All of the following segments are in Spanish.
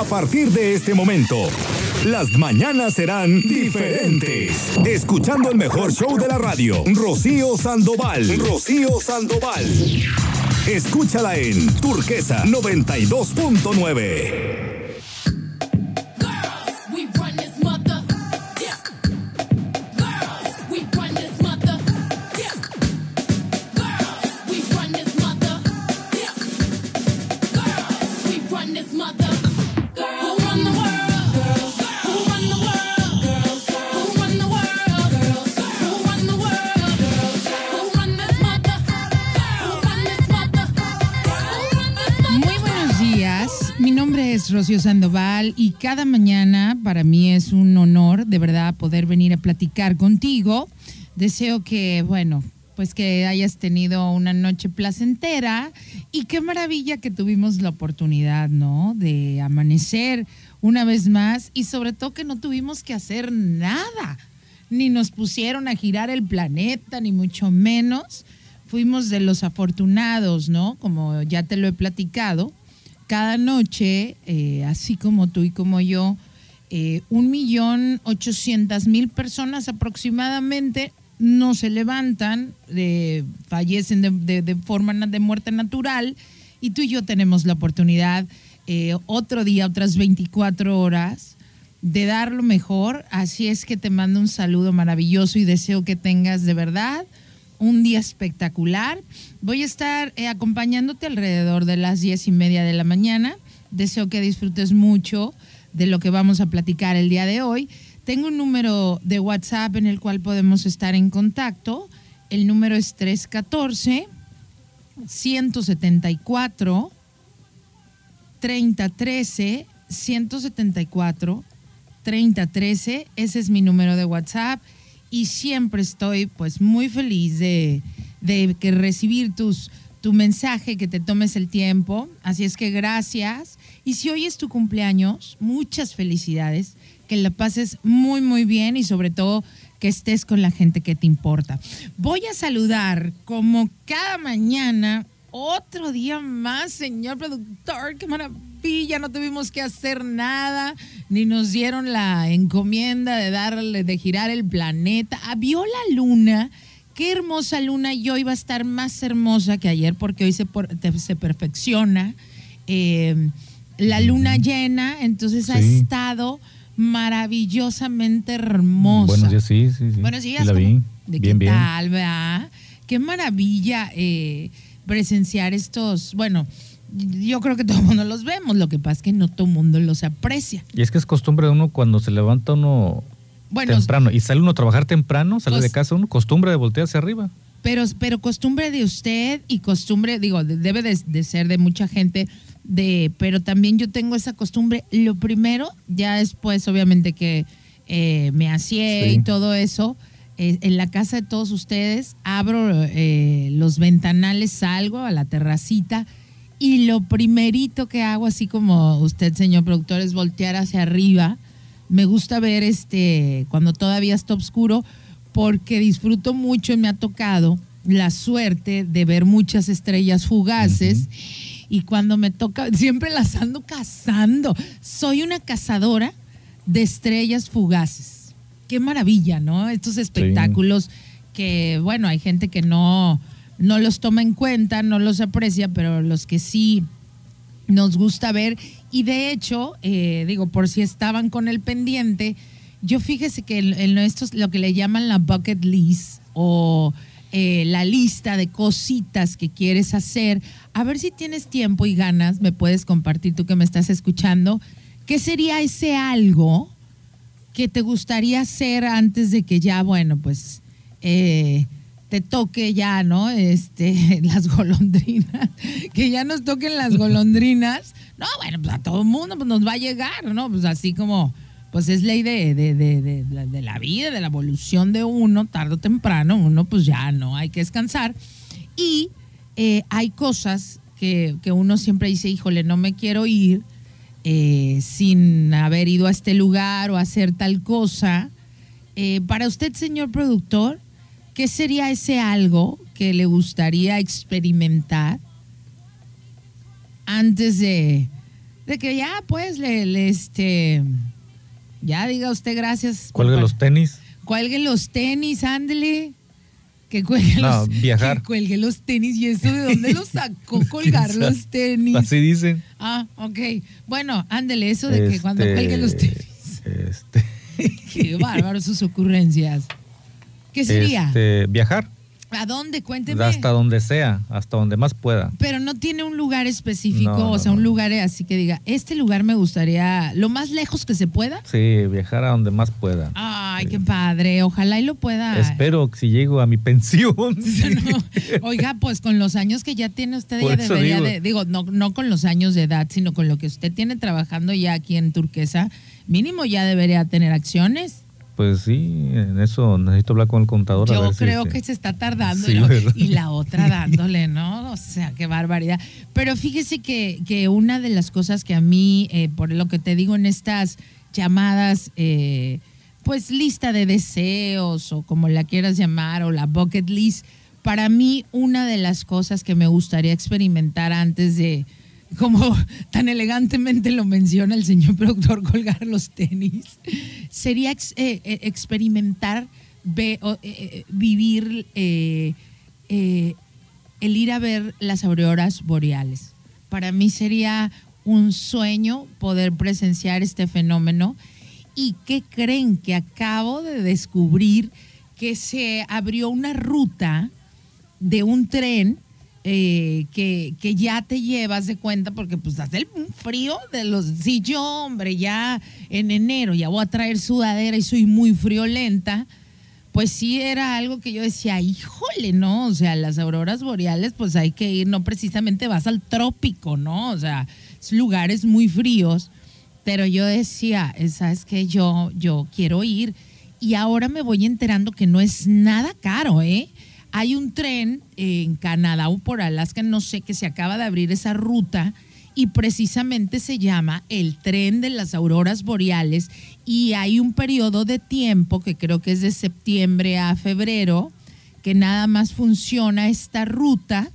A partir de este momento, las mañanas serán diferentes. Escuchando el mejor show de la radio, Rocío Sandoval. Rocío Sandoval. Escúchala en Turquesa 92.9. Sandoval y cada mañana para mí es un honor de verdad poder venir a platicar contigo. Deseo que, bueno, pues que hayas tenido una noche placentera y qué maravilla que tuvimos la oportunidad, ¿no? De amanecer una vez más y sobre todo que no tuvimos que hacer nada, ni nos pusieron a girar el planeta, ni mucho menos. Fuimos de los afortunados, ¿no? Como ya te lo he platicado cada noche, eh, así como tú y como yo, eh, un millón ochocientas mil personas aproximadamente no se levantan, fallecen de, forma de muerte natural y tú y yo tenemos la oportunidad eh, otro día, otras 24 horas de dar lo mejor. Así es que te mando un saludo maravilloso y deseo que tengas de verdad un día espectacular. Voy a estar eh, acompañándote alrededor de las diez y media de la mañana. Deseo que disfrutes mucho de lo que vamos a platicar el día de hoy. Tengo un número de WhatsApp en el cual podemos estar en contacto. El número es 314 174 3013 174 3013. Ese es mi número de WhatsApp y siempre estoy pues muy feliz de, que recibir tus, tu mensaje, que te tomes el tiempo. Así es que gracias. Y si hoy es tu cumpleaños, muchas felicidades, que la pases muy, muy bien y sobre todo que estés con la gente que te importa. Voy a saludar como cada mañana, otro día más, señor productor, qué maravilla ya no tuvimos que hacer nada, ni nos dieron la encomienda de darle, de girar el planeta. Ah, vio la luna, qué hermosa luna, y hoy va a estar más hermosa que ayer porque hoy se, se perfecciona. Eh, la luna llena, entonces ha estado maravillosamente hermosa. Buenos días, sí, sí, sí. Buenos días. la vi. ¿De bien, qué bien. tal, verdad? Qué maravilla eh, presenciar estos, bueno, yo creo que todo el mundo los vemos, lo que pasa es que no todo el mundo los aprecia. Y es que es costumbre de uno cuando se levanta uno temprano y sale uno a trabajar temprano, sale de casa uno, costumbre de voltearse arriba. Pero, pero costumbre de usted y costumbre, digo, debe de, ser de mucha gente, de, pero también yo tengo esa costumbre. Lo primero, ya después, obviamente que eh, me hacía y todo eso, eh, en la casa de todos ustedes, abro eh, los ventanales, salgo a la terracita y lo primerito que hago, así como usted, señor productor, es voltear hacia arriba. Me gusta ver este cuando todavía está oscuro, porque disfruto mucho y me ha tocado la suerte de ver muchas estrellas fugaces. Y cuando me toca, siempre las ando cazando. Soy una cazadora de estrellas fugaces. Qué maravilla, ¿no? Estos espectáculos que, bueno, hay gente que no, no los toma en cuenta, no los aprecia, pero los que sí nos gusta ver. Y de hecho, eh, digo, por si estaban con el pendiente, yo fíjese que en, esto es lo que le llaman la bucket list o eh, la lista de cositas que quieres hacer. A ver si tienes tiempo y ganas, me puedes compartir tú que me estás escuchando. ¿Qué sería ese algo que te gustaría hacer antes de que ya, bueno, pues... Eh, te toque ya, ¿no? Este, las golondrinas, que ya nos toquen las golondrinas. No, bueno, pues a todo el mundo pues, nos va a llegar, ¿no? Pues así como, pues es ley de, de, de, de, la vida, de la evolución de uno, tarde o temprano, uno pues ya no hay que descansar. Y eh, hay cosas que, que, uno siempre dice, híjole, no me quiero ir eh, sin haber ido a este lugar o hacer tal cosa. Eh, para usted, señor productor, ¿Qué sería ese algo que le gustaría experimentar antes de, de que ya pues le, este ya diga usted gracias. Cuelgue los tenis. Cuelgue los tenis, ándele. Que cuelgue, no, los, viajar. que cuelgue los tenis. ¿Y eso de dónde los sacó colgar los tenis? Así dicen. Ah, ok. Bueno, ándele, eso de que cuando cuelgue los este, tenis. Este. Qué bárbaro sus ocurrencias. ¿Qué sería? Este, viajar. ¿A dónde? Cuénteme. Hasta donde sea, hasta donde más pueda. Pero no tiene un lugar específico, o sea, un lugar así que diga, este lugar me gustaría, lo más lejos que se pueda. Sí, viajar a donde más pueda. Ay, qué padre, ojalá y lo pueda. Espero que si llego a mi pensión. Oiga, pues con los años que ya tiene usted ya debería digo. de, digo, no, no con los años de edad, sino con lo que usted tiene trabajando ya aquí en Turquesa, mínimo ya debería tener acciones. Pues sí, en eso necesito hablar con el contador. Yo creo que se está tardando y la otra dándole, ¿no? O sea, qué barbaridad. Pero fíjese que, que una de las cosas que a mí, eh, por lo que te digo en estas llamadas, eh, pues lista de deseos o como la quieras llamar, o la bucket list, para mí una de las cosas que me gustaría experimentar antes de, como tan elegantemente lo menciona el señor productor, colgar los tenis, sería experimentar, vivir el ir a ver las auroras boreales. Para mí sería un sueño poder presenciar este fenómeno. ¿Y qué creen? Que acabo de descubrir que se abrió una ruta de un tren eh, que, que, ya te llevas de cuenta porque pues hace el frío de los... Si yo, hombre, ya en enero ya voy a traer sudadera y soy muy friolenta, pues sí era algo que yo decía, híjole, ¿no? O sea, las auroras boreales pues hay que ir, no precisamente vas al trópico, ¿no? O sea, es lugares muy fríos, pero yo decía, ¿sabes qué? Yo, yo quiero ir y ahora me voy enterando que no es nada caro, ¿eh? Hay un tren en Canadá o por Alaska, no sé, que se acaba de abrir esa ruta y precisamente se llama el tren de las auroras boreales y hay un periodo de tiempo que creo que es de septiembre a febrero que nada más funciona esta ruta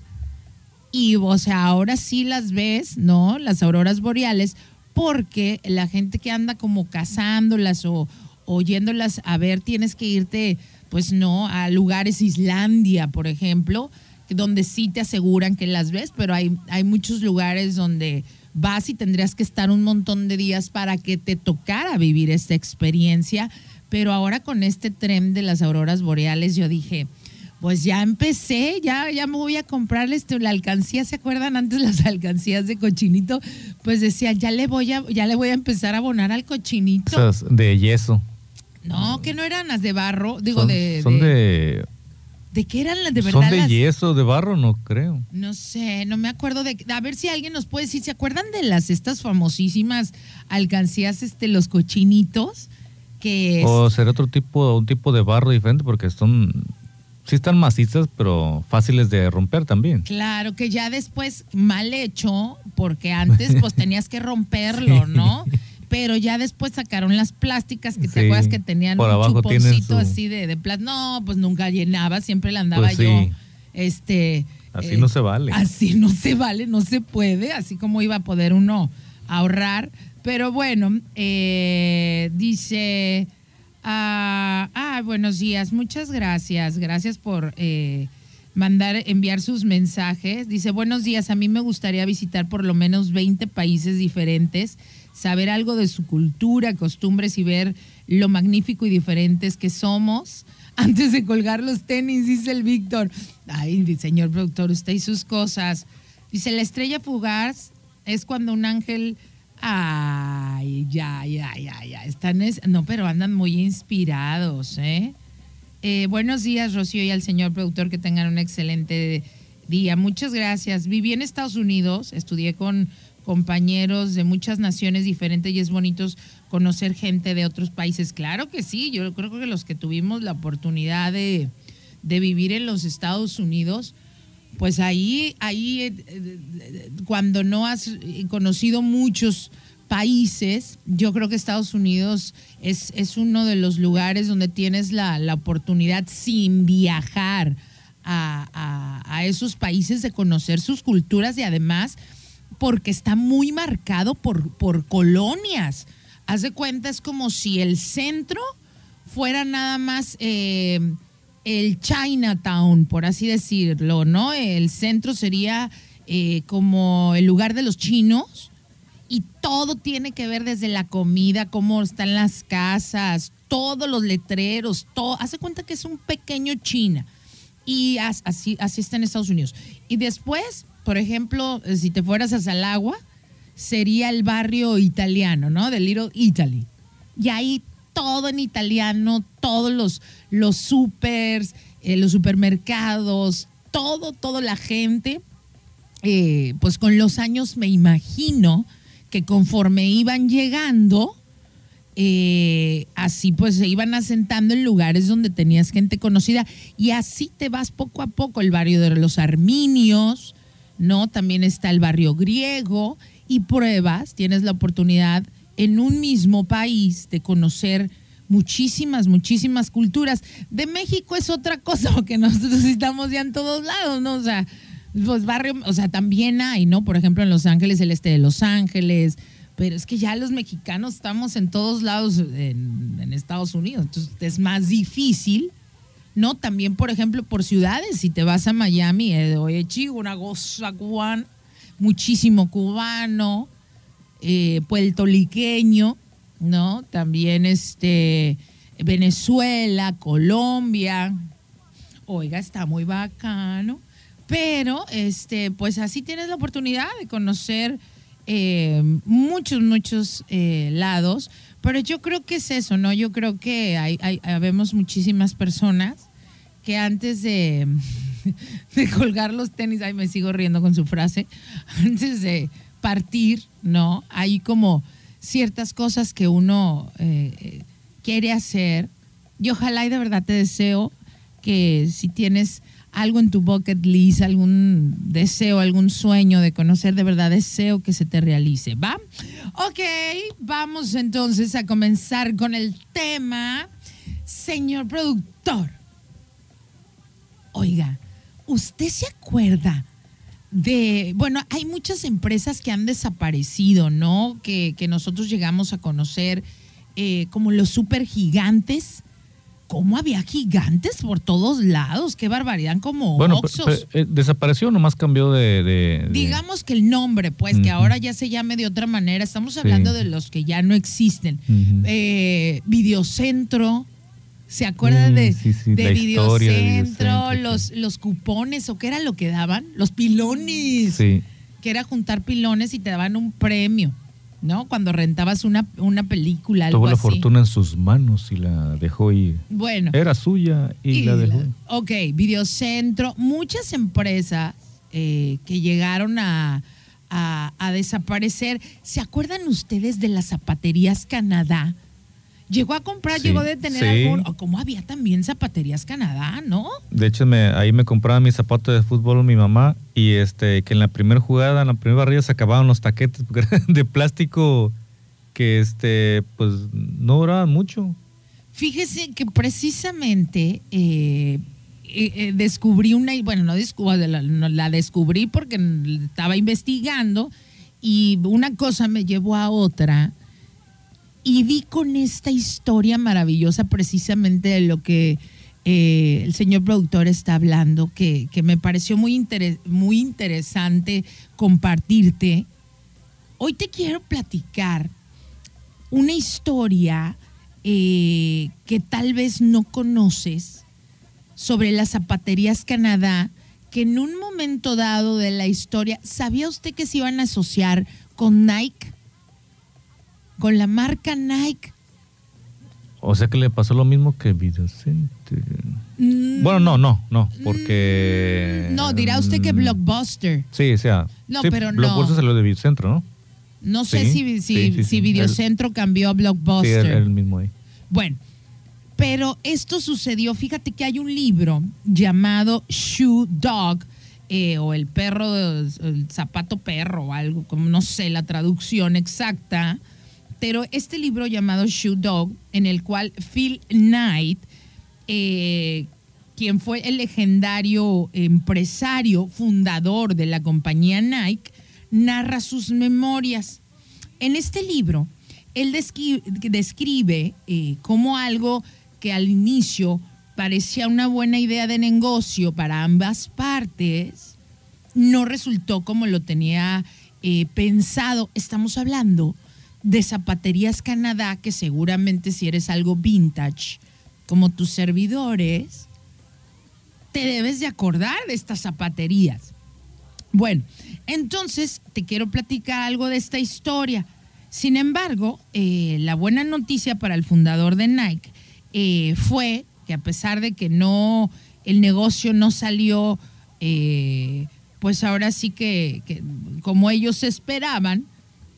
y o sea, ahora sí las ves, ¿no? Las auroras boreales porque la gente que anda como cazándolas o oyéndolas a ver, tienes que irte pues no, a lugares, Islandia, por ejemplo, donde sí te aseguran que las ves, pero hay, hay muchos lugares donde vas y tendrías que estar un montón de días para que te tocara vivir esta experiencia. Pero ahora con este tren de las auroras boreales, yo dije, pues ya empecé, ya, ya me voy a comprar este, la alcancía, ¿se acuerdan antes las alcancías de cochinito? Pues decía, ya le voy a, ya le voy a empezar a abonar al cochinito. de yeso. No, que no eran las de barro, digo de, Son de... de... qué eran las de verdad? Son de yeso, de barro, no creo. No sé, no me acuerdo de... A ver si alguien nos puede decir, ¿se acuerdan de las estas famosísimas alcancías, este, los cochinitos? Que O será otro tipo, un tipo de barro diferente porque son sí están macizas, pero fáciles de romper también. Claro, que ya después mal hecho, porque antes pues tenías que romperlo, ¿no? Pero ya después sacaron las plásticas que te acuerdas que tenían un chuponcito así de, de plástico. No, pues nunca llenaba, siempre le andaba pues yo. Este. Así no se vale. Así no se vale, no se puede, así como iba a poder uno ahorrar. Pero bueno, eh, dice. Ah, ah, buenos días, muchas gracias. Gracias por eh, mandar, enviar sus mensajes. Dice, buenos días, a mí me gustaría visitar por lo menos 20 países diferentes saber algo de su cultura, costumbres y ver lo magnífico y diferentes que somos. Antes de colgar los tenis, dice el Víctor. Ay, señor productor, usted y sus cosas. Dice, la estrella fugaz es cuando un ángel... Ay, ya, ya, ya, ya. Están no, pero andan muy inspirados, ¿eh? ¿eh? Buenos días, Rocío, y al señor productor, que tengan un excelente día. Muchas gracias. Viví en Estados Unidos, estudié con compañeros de muchas naciones diferentes y es bonito conocer gente de otros países. Claro que sí, yo creo que los que tuvimos la oportunidad de, vivir en los Estados Unidos, pues ahí, ahí eh, eh, cuando no has conocido muchos países, yo creo que Estados Unidos es, es uno de los lugares donde tienes la, oportunidad sin viajar a, a, esos países de conocer sus culturas y además porque está muy marcado por, por colonias. Haz de cuenta, es como si el centro fuera nada más eh, el Chinatown, por así decirlo, ¿no? El centro sería eh, como el lugar de los chinos y todo tiene que ver desde la comida, cómo están las casas, todos los letreros, todo. Hace cuenta que es un pequeño China. Y así, así está en Estados Unidos. Y después, por ejemplo, si te fueras a Salagua, sería el barrio italiano, ¿no? De Little Italy. Y ahí todo en italiano, todos los, los supers, eh, los supermercados, todo, toda la gente. Eh, pues con los años me imagino que conforme iban llegando, eh, así pues se iban asentando en lugares donde tenías gente conocida y así te vas poco a poco el barrio de los arminios, ¿no? También está el barrio griego y pruebas, tienes la oportunidad en un mismo país de conocer muchísimas, muchísimas culturas. De México es otra cosa, porque nosotros estamos ya en todos lados, ¿no? O sea, los barrios, o sea, también hay, ¿no? Por ejemplo, en Los Ángeles, el este de Los Ángeles, pero es que ya los mexicanos estamos en todos lados en, Estados Unidos, entonces es más difícil, ¿no? También, por ejemplo, por ciudades, si te vas a Miami, eh, oye, chico, una goza cubana, muchísimo cubano, eh, puertoliqueño, ¿no? También este, Venezuela, Colombia, oiga, está muy bacano. Pero, este, pues así tienes la oportunidad de conocer eh, muchos, muchos eh, lados. Pero yo creo que es eso, ¿no? Yo creo que hay, hay, vemos muchísimas personas que antes de, de colgar los tenis, ay, me sigo riendo con su frase, antes de partir, ¿no? Hay como ciertas cosas que uno eh, quiere hacer. Y ojalá y de verdad te deseo que si tienes algo en tu bucket list, algún deseo, algún sueño de conocer de verdad, deseo que se te realice, ¿va? Ok, vamos entonces a comenzar con el tema. Señor productor, oiga, ¿usted se acuerda de, bueno, hay muchas empresas que han desaparecido, ¿no? Que, nosotros llegamos a conocer eh, como los super gigantes ¿Cómo había gigantes por todos lados? Qué barbaridad, como bueno, Oxos. Eh, desapareció, nomás cambió de, Digamos que el nombre, pues, que ahora ya se llame de otra manera. Estamos hablando de los que ya no existen. Eh, Videocentro, ¿se acuerdan mm, de, de Videocentro? los, los cupones, o qué era lo que daban? Los pilones. Sí. Que era juntar pilones y te daban un premio. ¿No? Cuando rentabas una, una película. Tuvo la fortuna en sus manos y la dejó ir. Bueno. Era suya y, la dejó. ok, Videocentro, muchas empresas eh, que llegaron a, a, desaparecer. ¿Se acuerdan ustedes de las zapaterías Canadá? Llegó a comprar, llegó a tener algún. como había también zapaterías Canadá, ¿no? De hecho, me, ahí me compraba mis zapatos de fútbol mi mamá y este que en la primera jugada, en la primera barrida se acababan los taquetes de plástico que este pues no duraban mucho. Fíjese que precisamente eh, eh, eh, descubrí una, bueno, no descubrí, la, la descubrí porque estaba investigando y una cosa me llevó a otra y vi con esta historia maravillosa precisamente de lo que eh, el señor productor está hablando, que, me pareció muy, muy interesante compartirte. Hoy te quiero platicar una historia eh, que tal vez no conoces sobre las zapaterías Canadá, que en un momento dado de la historia, ¿sabía usted que se iban a asociar con Nike? Con la marca Nike. O sea que le pasó lo mismo que Videocenter. Mm. bueno, no, no, no, porque... Mm, no, dirá usted que Blockbuster. Sí, o sea... No, pero no. Blockbuster salió de Videocentro, ¿no? No sé si, si, Videocentro cambió a Blockbuster. Sí, era el mismo ahí. Bueno, pero esto sucedió, fíjate que hay un libro llamado Shoe Dog, eh, o el perro, el zapato perro, o algo, como no sé la traducción exacta, pero este libro llamado Shoe Dog, en el cual Phil Knight, eh, quien fue el legendario empresario fundador de la compañía Nike, narra sus memorias. En este libro, él describe, eh, cómo algo que al inicio parecía una buena idea de negocio para ambas partes, no resultó como lo tenía eh, pensado. Estamos hablando de Zapaterías Canadá, que seguramente si eres algo vintage, como tus servidores, te debes de acordar de estas zapaterías. Bueno, entonces te quiero platicar algo de esta historia. Sin embargo, eh, la buena noticia para el fundador de Nike eh, fue que a pesar de que no, el negocio no salió, eh, pues ahora sí que, que como ellos esperaban,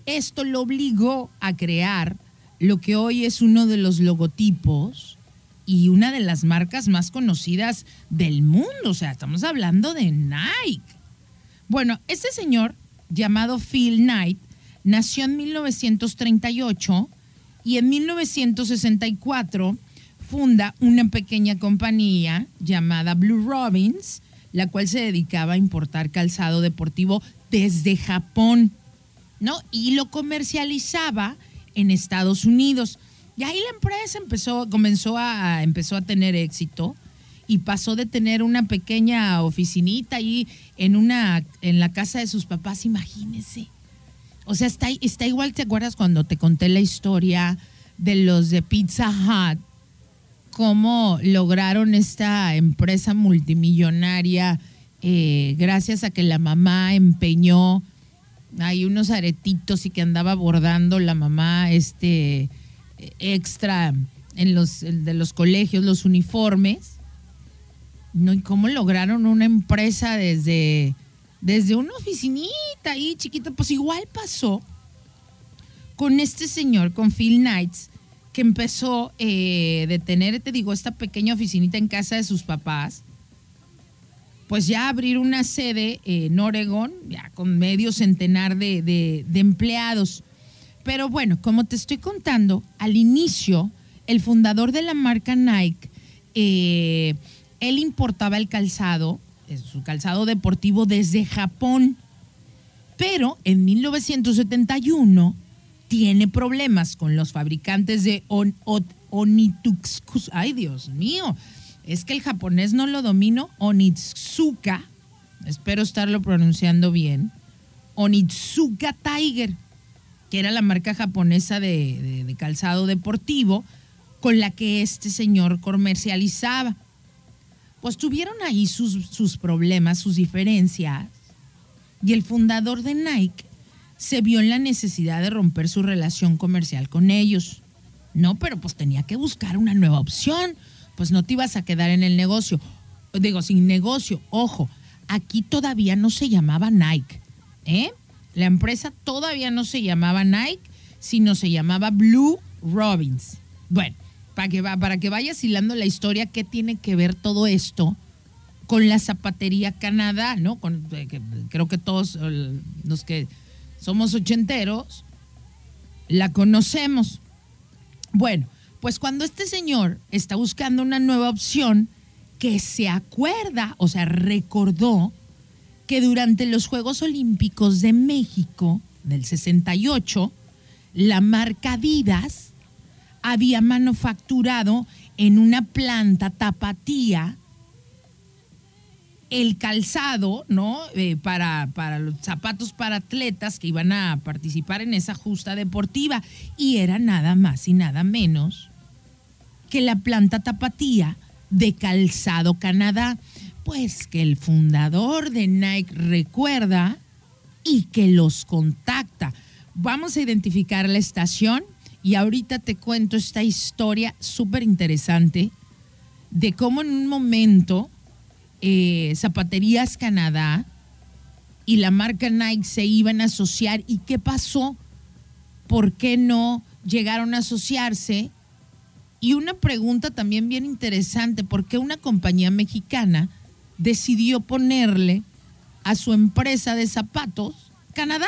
esto lo obligó a crear lo que hoy es uno de los logotipos y una de las marcas más conocidas del mundo. O sea, estamos hablando de Nike. Bueno, este señor llamado Phil Knight nació en 1938 y en 1964 funda una pequeña compañía llamada Blue Robins, la cual se dedicaba a importar calzado deportivo desde Japón. ¿No? Y lo comercializaba en Estados Unidos. Y ahí la empresa empezó, comenzó a, empezó a tener éxito y pasó de tener una pequeña oficinita ahí en una, en la casa de sus papás, imagínense. O sea, está, está igual, ¿te acuerdas cuando te conté la historia de los de Pizza Hut? Cómo lograron esta empresa multimillonaria eh, gracias a que la mamá empeñó hay unos aretitos y que andaba bordando la mamá este extra en los de los colegios, los uniformes. ¿No? ¿Y cómo lograron una empresa desde, desde una oficinita ahí chiquita? Pues igual pasó con este señor, con Phil Knights, que empezó eh, de tener, te digo, esta pequeña oficinita en casa de sus papás pues ya abrir una sede en Oregón, ya con medio centenar de, empleados. Pero bueno, como te estoy contando, al inicio, el fundador de la marca Nike, eh, él importaba el calzado, su calzado deportivo desde Japón. Pero en 1971 tiene problemas con los fabricantes de on, Ay, Dios mío es que el japonés no lo domino, Onitsuka, espero estarlo pronunciando bien, Onitsuka Tiger, que era la marca japonesa de, calzado deportivo con la que este señor comercializaba. Pues tuvieron ahí sus, sus problemas, sus diferencias, y el fundador de Nike se vio en la necesidad de romper su relación comercial con ellos. No, pero pues tenía que buscar una nueva opción pues no te ibas a quedar en el negocio. Digo, sin negocio, ojo, aquí todavía no se llamaba Nike, ¿eh? La empresa todavía no se llamaba Nike, sino se llamaba Blue Robins. Bueno, para que, para que vayas hilando la historia, ¿qué tiene que ver todo esto con la zapatería Canadá, ¿no? Con, eh, creo que todos eh, los que somos ochenteros la conocemos. Bueno, pues cuando este señor está buscando una nueva opción, que se acuerda, o sea, recordó que durante los Juegos Olímpicos de México del 68, la marca Adidas había manufacturado en una planta tapatía el calzado, ¿no? Eh, para, para los zapatos para atletas que iban a participar en esa justa deportiva. Y era nada más y nada menos que la planta tapatía de Calzado Canadá. Pues que el fundador de Nike recuerda y que los contacta. Vamos a identificar la estación y ahorita te cuento esta historia súper interesante de cómo en un momento eh, Zapaterías Canadá y la marca Nike se iban a asociar y qué pasó, por qué no llegaron a asociarse. Y una pregunta también bien interesante, ¿por qué una compañía mexicana decidió ponerle a su empresa de zapatos Canadá?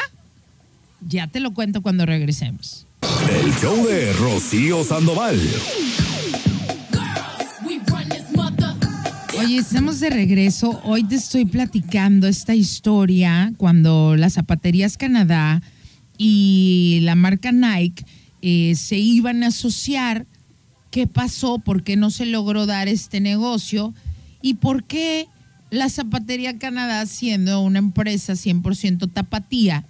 Ya te lo cuento cuando regresemos. El show de Rocío Sandoval. Oye, estamos de regreso. Hoy te estoy platicando esta historia cuando las zapaterías Canadá y la marca Nike eh, se iban a asociar. ¿Qué pasó? ¿Por qué no se logró dar este negocio? ¿Y por qué la Zapatería Canadá, siendo una empresa 100% tapatía,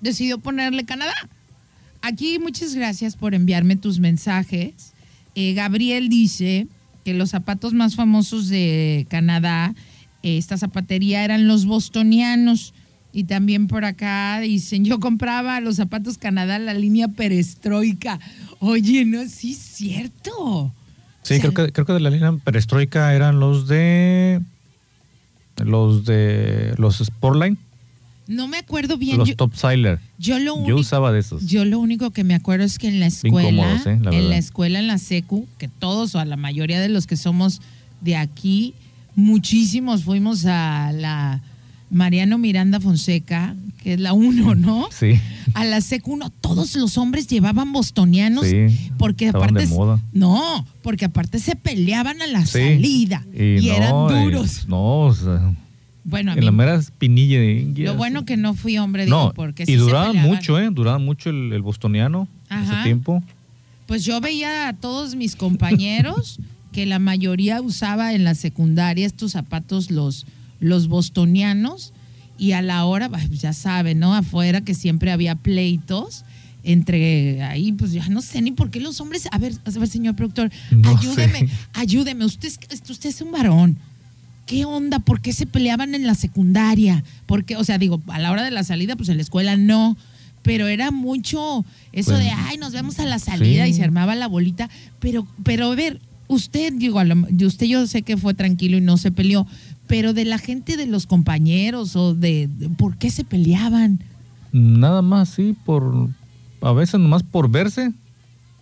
decidió ponerle Canadá? Aquí muchas gracias por enviarme tus mensajes. Eh, Gabriel dice que los zapatos más famosos de Canadá, eh, esta zapatería eran los bostonianos. Y también por acá dicen, yo compraba los zapatos Canadá, la línea perestroika. Oye, no, sí es cierto. Sí, O sea, creo que, creo que de la línea perestroika eran los de. Los de. Los Sportline, No me acuerdo bien. los yo, Topsiler. yo lo Yo usaba de esos. yo lo único que me acuerdo es que en la escuela, cómodos, ¿eh? La en la escuela, en la secu, que todos o a la mayoría de los que somos de aquí, muchísimos fuimos a la Mariano Miranda Fonseca, que es la uno, ¿no? Sí. A la secu uno, todos los hombres llevaban bostonianos Sí, porque aparte de moda. no, porque aparte se peleaban a la Sí. salida y, eran no, duros. no, o sea, bueno, a en la mera espinilla de lo bueno que no fui hombre, digo, No, porque y sí se duraban peleaban. mucho, ¿eh? Duraban mucho el, el bostoniano Ajá. ese tiempo. Pues yo veía a todos mis compañeros que la mayoría usaba en la secundaria estos zapatos los, los bostonianos y a la hora, bah, ya saben, ¿no? Afuera que siempre había pleitos entre ahí, pues ya no sé ni por qué los hombres, a ver, a ver, señor productor, No ayúdeme, sé. ayúdeme, usted usted es un varón. ¿Qué onda? ¿Por qué se peleaban en la secundaria? Porque, o sea, digo, a la hora de la salida, pues en la escuela no. Pero era mucho eso de, ay, nos vemos a la salida sí. y se armaba la bolita. Pero, pero a ver, usted, digo, a lo- de usted yo sé que fue tranquilo y no se peleó, pero de la gente de los compañeros o de, de- ¿por qué se peleaban? Nada más, sí, por. A veces nomás por verse,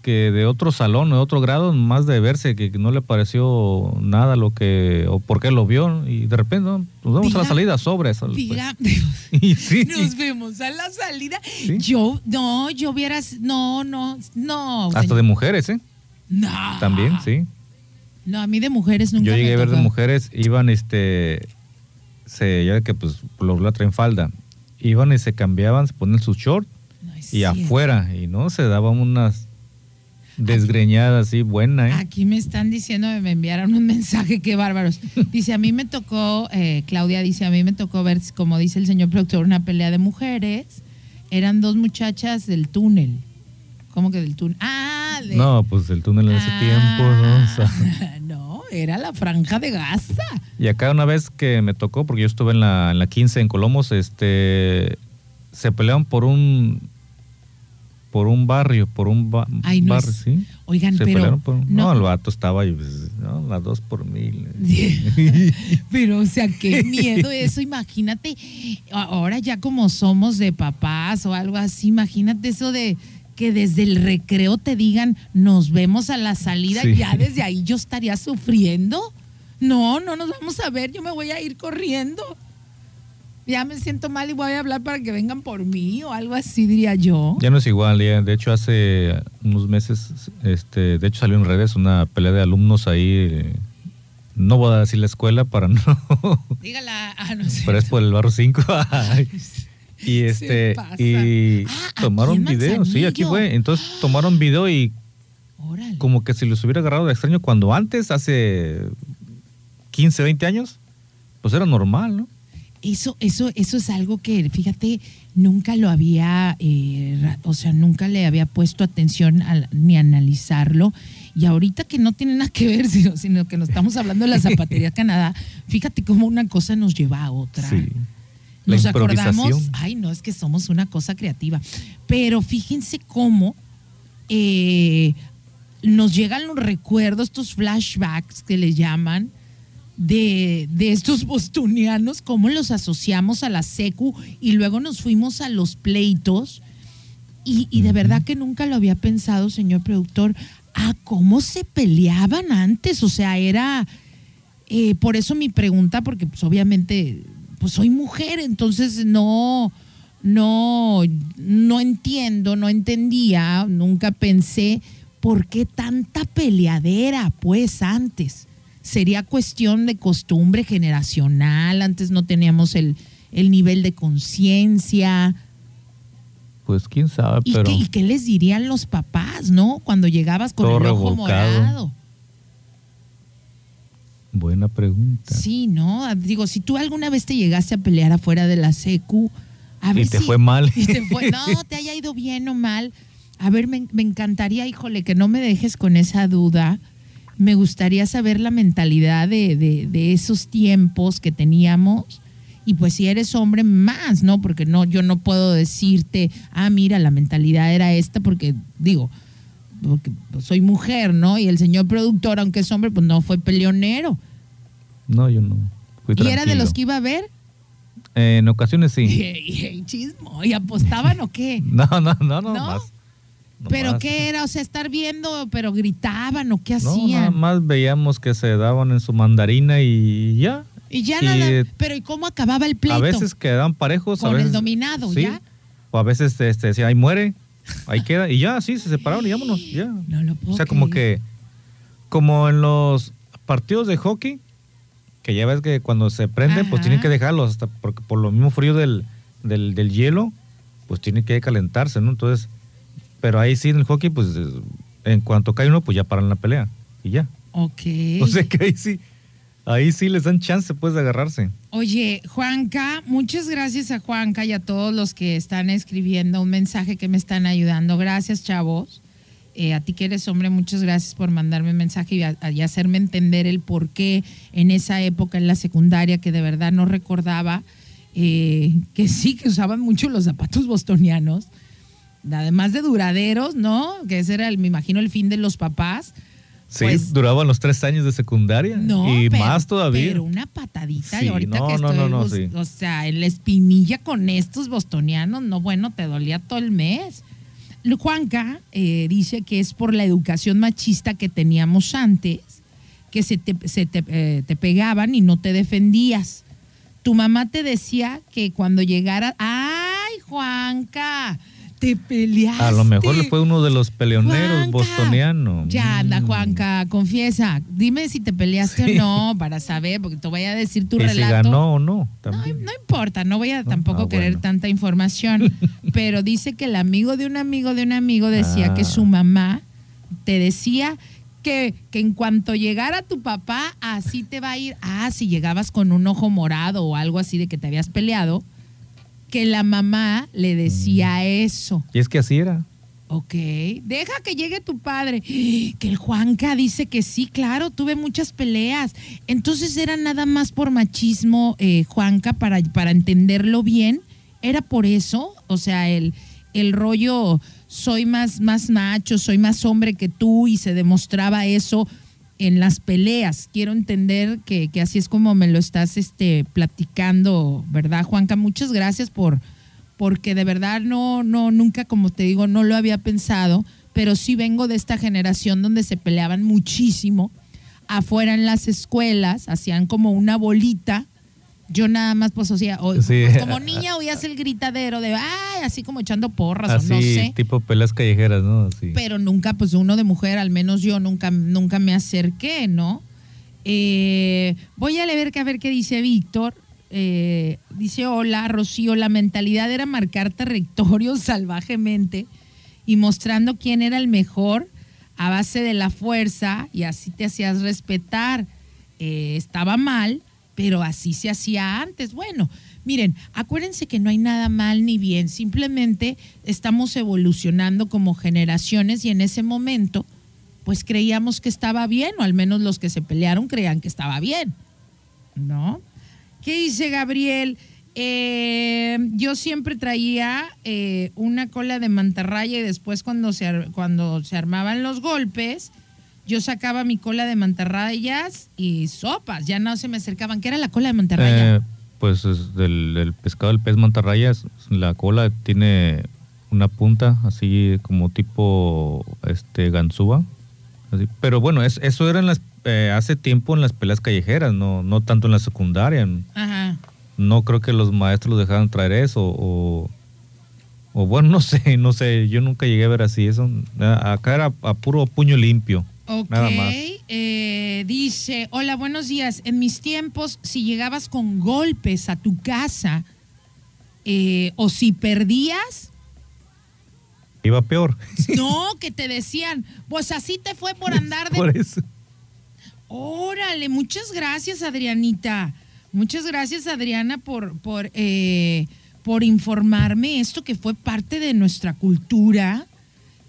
que de otro salón, de otro grado, más de verse, que no le pareció nada lo que. o por qué lo vio, y de repente, ¿no? nos vemos a la salida sobre eso. Diga, Y sí. nos vemos a la salida. Sí. Yo, no, yo vieras, no, no, no. Hasta señor. de mujeres, ¿eh? No. También, sí. No, a mí de mujeres nunca Yo llegué me a ver de mujeres, iban, este, se, ya que pues por regular traen falda, iban y se cambiaban, se ponen sus shorts No y cierto. afuera, y no, se daban unas desgreñadas así, buena, ¿eh? Aquí me están diciendo, me enviaron un mensaje, qué bárbaros. Dice, a mí me tocó, eh, Claudia dice, a mí me tocó ver, como dice el señor productor, una pelea de mujeres. Eran dos muchachas del túnel. ¿Cómo que del túnel? Ah, de... No, pues el túnel en ese Ah, tiempo, ¿no? O sea, no, era la franja de Gaza. y acá una vez que me tocó, porque yo estuve en la, en la 15 en Colomos, este, se peleaban por un, por un barrio, por un ba- Ay, no barrio, es- ¿sí? Oigan, Se pero... por, no, no, el vato estaba ahí, pues, no, las dos por mil. Pero, o sea, qué miedo eso. Imagínate, ahora ya como somos de papás o algo así, imagínate eso de que desde el recreo te digan, nos vemos a la salida, Sí. ya desde ahí yo estaría sufriendo. No, no nos vamos a ver, yo me voy a ir corriendo. Ya me siento mal y voy a hablar para que vengan por mí o algo así, diría yo. Ya no es igual, ya. de hecho hace unos meses, este, de hecho salió en redes una pelea de alumnos ahí, eh, no voy a decir la escuela para no, Dígala, ah, no sé. pero es por el barrio 5. Ay. y este, pasa. y Ah, tomaron video, sí, aquí fue, entonces tomaron video y Órale. como que si los hubiera agarrado de extraño cuando antes, hace 15, 20 años, pues era normal, ¿no? Eso, eso, eso es algo que, fíjate, nunca lo había, eh, o sea, nunca le había puesto atención ni analizarlo. Y ahorita que no tiene nada que ver, sino, sino que nos estamos hablando de la zapatería Canadá, fíjate cómo una cosa nos lleva a otra. Sí. La Nos acordamos, ay, no, es que somos una cosa creativa. Pero fíjense cómo eh, nos llegan los recuerdos, estos flashbacks que le llaman, de, de estos bostonianos, cómo los asociamos a la secu y luego nos fuimos a los pleitos. Y, y de verdad que nunca lo había pensado, señor productor, a cómo se peleaban antes. O sea, era. eh, por eso mi pregunta, porque pues obviamente, pues soy mujer, entonces no, no, no entiendo, no entendía, nunca pensé por qué tanta peleadera, pues antes. Sería cuestión de costumbre generacional, antes no teníamos el, el nivel de conciencia. Pues quién sabe, ¿Y, pero qué, y qué les dirían los papás, no? Cuando llegabas con el ojo revolcado. morado. buena pregunta. Sí, ¿no? Digo, si tú alguna vez te llegaste a pelear afuera de la secu, a Y te si- fue mal. y te fue- no, te haya ido bien o mal. A ver, me, me encantaría, híjole, que no me dejes con esa duda. Me gustaría saber la mentalidad de, de- de esos tiempos que teníamos. Y pues si eres hombre, más, ¿no? Porque no, yo no puedo decirte, ah, mira, la mentalidad era esta, porque digo, porque pues, soy mujer, ¿no? Y el señor productor, aunque es hombre, pues no fue peleonero. No, yo no. Fui ¿Y era de los que iba a ver? Eh, en ocasiones sí. Y, chismo, ¿y apostaban o qué? No, no, no, no, ¿No? más. ¿Pero qué era? O sea, estar viendo, pero gritaban o qué No, nada hacían. más veíamos que se daban en su mandarina y ya. y ya y, nada. eh, Pero ¿y cómo acababa el pleito? A veces quedaban parejos. a Con el dominado, sí. ¿ya? O a veces este, decía, ahí muere, ahí queda. Y ya, sí, se separaron y vámonos, ya. No lo puedo O sea, como que, como en los partidos de hockey, que ya ves que cuando se prenden, pues Ajá. tienen que dejarlos, hasta porque por lo mismo frío del, del, del hielo, pues tiene que calentarse, ¿no? Entonces, pero ahí sí en el hockey, pues en cuanto cae uno, pues ya paran la pelea y ya. Ok. O sea que ahí sí, ahí sí les dan chance, pues, de agarrarse. Oye, Juanca, muchas gracias a Juanca y a todos los que están escribiendo un mensaje que me están ayudando. Gracias, chavos. Eh, a ti que eres hombre, muchas gracias por mandarme un mensaje y, a- y hacerme entender el por qué en esa época en la secundaria que de verdad no recordaba eh, que sí, que usaban mucho los zapatos bostonianos, además de duraderos, ¿no? Que ese era, el, me imagino, el fin de los papás. Sí, Pues- duraban los tres años de secundaria No, y pero- más todavía. Pero una patadita Sí, y ahorita no, que no, estoy, no, no, sí. o sea, en la espinilla con estos bostonianos, no, bueno, te dolía todo el mes. Juanca eh, dice que es por la educación machista que teníamos antes, que se te, se te, eh, te pegaban y no te defendías. Tu mamá te decía que cuando llegara, ¡ay, Juanca! Te peleaste. A lo mejor le fue uno de los peleoneros Juanca. bostonianos. Ya anda, Mm. Juanca, confiesa. Dime si te peleaste Sí. o no para saber, porque te voy a decir tu y si relato. ganó o no, No, también. no importa, no voy a tampoco Ah, querer bueno. tanta información, pero dice que el amigo de un amigo de un amigo decía Ah. que su mamá te decía que, que en cuanto llegara tu papá, así te va a ir. Ah, si llegabas con un ojo morado o algo así de que te habías peleado, que la mamá le decía eso. Y es que así era. Ok, deja que llegue tu padre. Que el Juanca dice que sí, claro, tuve muchas peleas. Entonces era nada más por machismo, eh, Juanca, para, para entenderlo bien. ¿Era por eso? O sea, el, el rollo, soy más, más macho, soy más hombre que tú y se demostraba eso en las peleas. Quiero entender que, que así es como me lo estás este, platicando, ¿verdad, Juanca? Muchas gracias por, porque de verdad no, no, nunca, como te digo, no lo había pensado, pero sí vengo de esta generación donde se peleaban muchísimo. Afuera en las escuelas, hacían como una bolita. Yo nada más, pues, o sea, Sí. pues, como niña oías el gritadero de, ay, así como echando porras Así, o no sé tipo peleas callejeras, ¿no? Así. pero nunca, pues uno de mujer, al menos yo nunca, nunca me acerqué, ¿no? Eh, voy a leer que a ver qué dice Víctor. Eh, dice, hola, Rocío, la mentalidad era marcar territorios salvajemente y mostrando quién era el mejor a base de la fuerza y así te hacías respetar. Eh, estaba mal, pero así se hacía antes. Bueno, miren, acuérdense que no hay nada mal ni bien, simplemente estamos evolucionando como generaciones y en ese momento, pues creíamos que estaba bien, o al menos los que se pelearon creían que estaba bien, ¿no? ¿Qué dice Gabriel? Eh, yo siempre traía eh, una cola de mantarraya y después cuando se, cuando se armaban los golpes, yo sacaba mi cola de mantarrayas y sopas, ya no se me acercaban. ¿Qué era la cola de mantarraya? Eh, pues es del, del pescado del pez mantarraya, es- la cola tiene una punta así como tipo este ganzúa. así. Pero bueno, es- eso era en las, eh, hace tiempo en las peleas callejeras, no, no tanto en la secundaria. Ajá. No creo que los maestros dejaran traer eso o, o bueno, no sé, no sé, yo nunca llegué a ver así eso. A- Acá era a puro puño limpio. Ok. Nada más. Eh, dice, hola, buenos días. En mis tiempos, si llegabas con golpes a tu casa eh, o si perdías, Iba peor. no, que te decían, pues así te fue por andar de... Por eso. Órale, muchas gracias, Adrianita. Muchas gracias, Adriana, por, por, eh, por informarme esto que fue parte de nuestra cultura,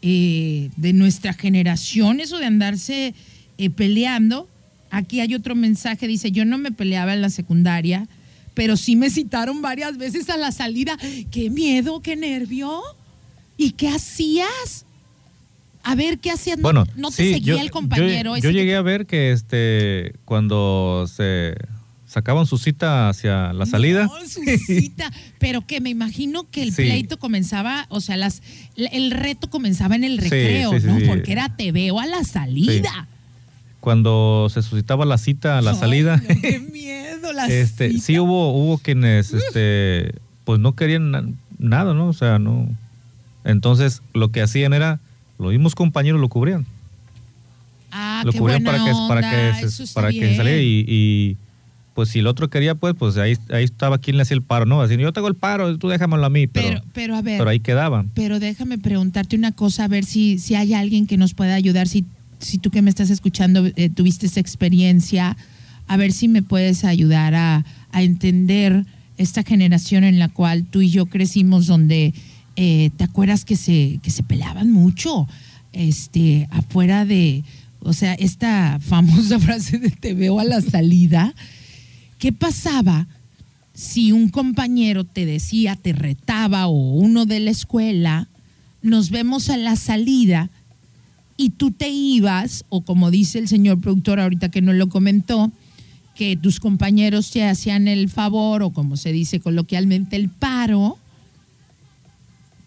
eh, de nuestra generación, eso de andarse eh, peleando. Aquí hay otro mensaje, dice, yo no me peleaba en la secundaria, pero sí me citaron varias veces a la salida. ¡Qué miedo, qué nervio! ¿Y qué hacías? A ver, ¿qué hacías? No- Bueno, no, te sí, seguía yo- el compañero. Yo, ese yo que llegué a ver que este cuando se sacaban su cita hacia la salida. No, su cita. Pero que me imagino que el Sí. pleito comenzaba, o sea, las, el reto comenzaba en el recreo, sí, sí, ¿no? Porque era te veo a la salida. Cuando se suscitaba la cita a la Ay, salida, no, qué miedo, la este, cita. sí hubo, hubo quienes este, pues no querían na- nada, ¿no? O sea, no. Entonces, lo que hacían era, los mismos compañeros lo cubrían. Ah, lo qué cubrían buena para que, para que, se, para que saliera y, y, pues si el otro quería, pues, pues ahí, ahí estaba quien le hacía el paro, ¿no? Así, yo tengo el paro, tú déjamelo a mí, pero, Pero, pero a ver, pero ahí quedaban. Pero déjame preguntarte una cosa, a ver si, si hay alguien que nos pueda ayudar, si, si tú que me estás escuchando eh, tuviste esa experiencia, a ver si me puedes ayudar a, a entender esta generación en la cual tú y yo crecimos, donde eh, te acuerdas que se, que se peleaban mucho, este, afuera de, o sea, esta famosa frase de te veo a la salida, ¿qué pasaba? si un compañero te decía, te retaba o uno de la escuela, nos vemos a la salida y tú te ibas, o como dice el señor productor ahorita que no lo comentó, que tus compañeros te hacían el favor o como se dice coloquialmente el paro,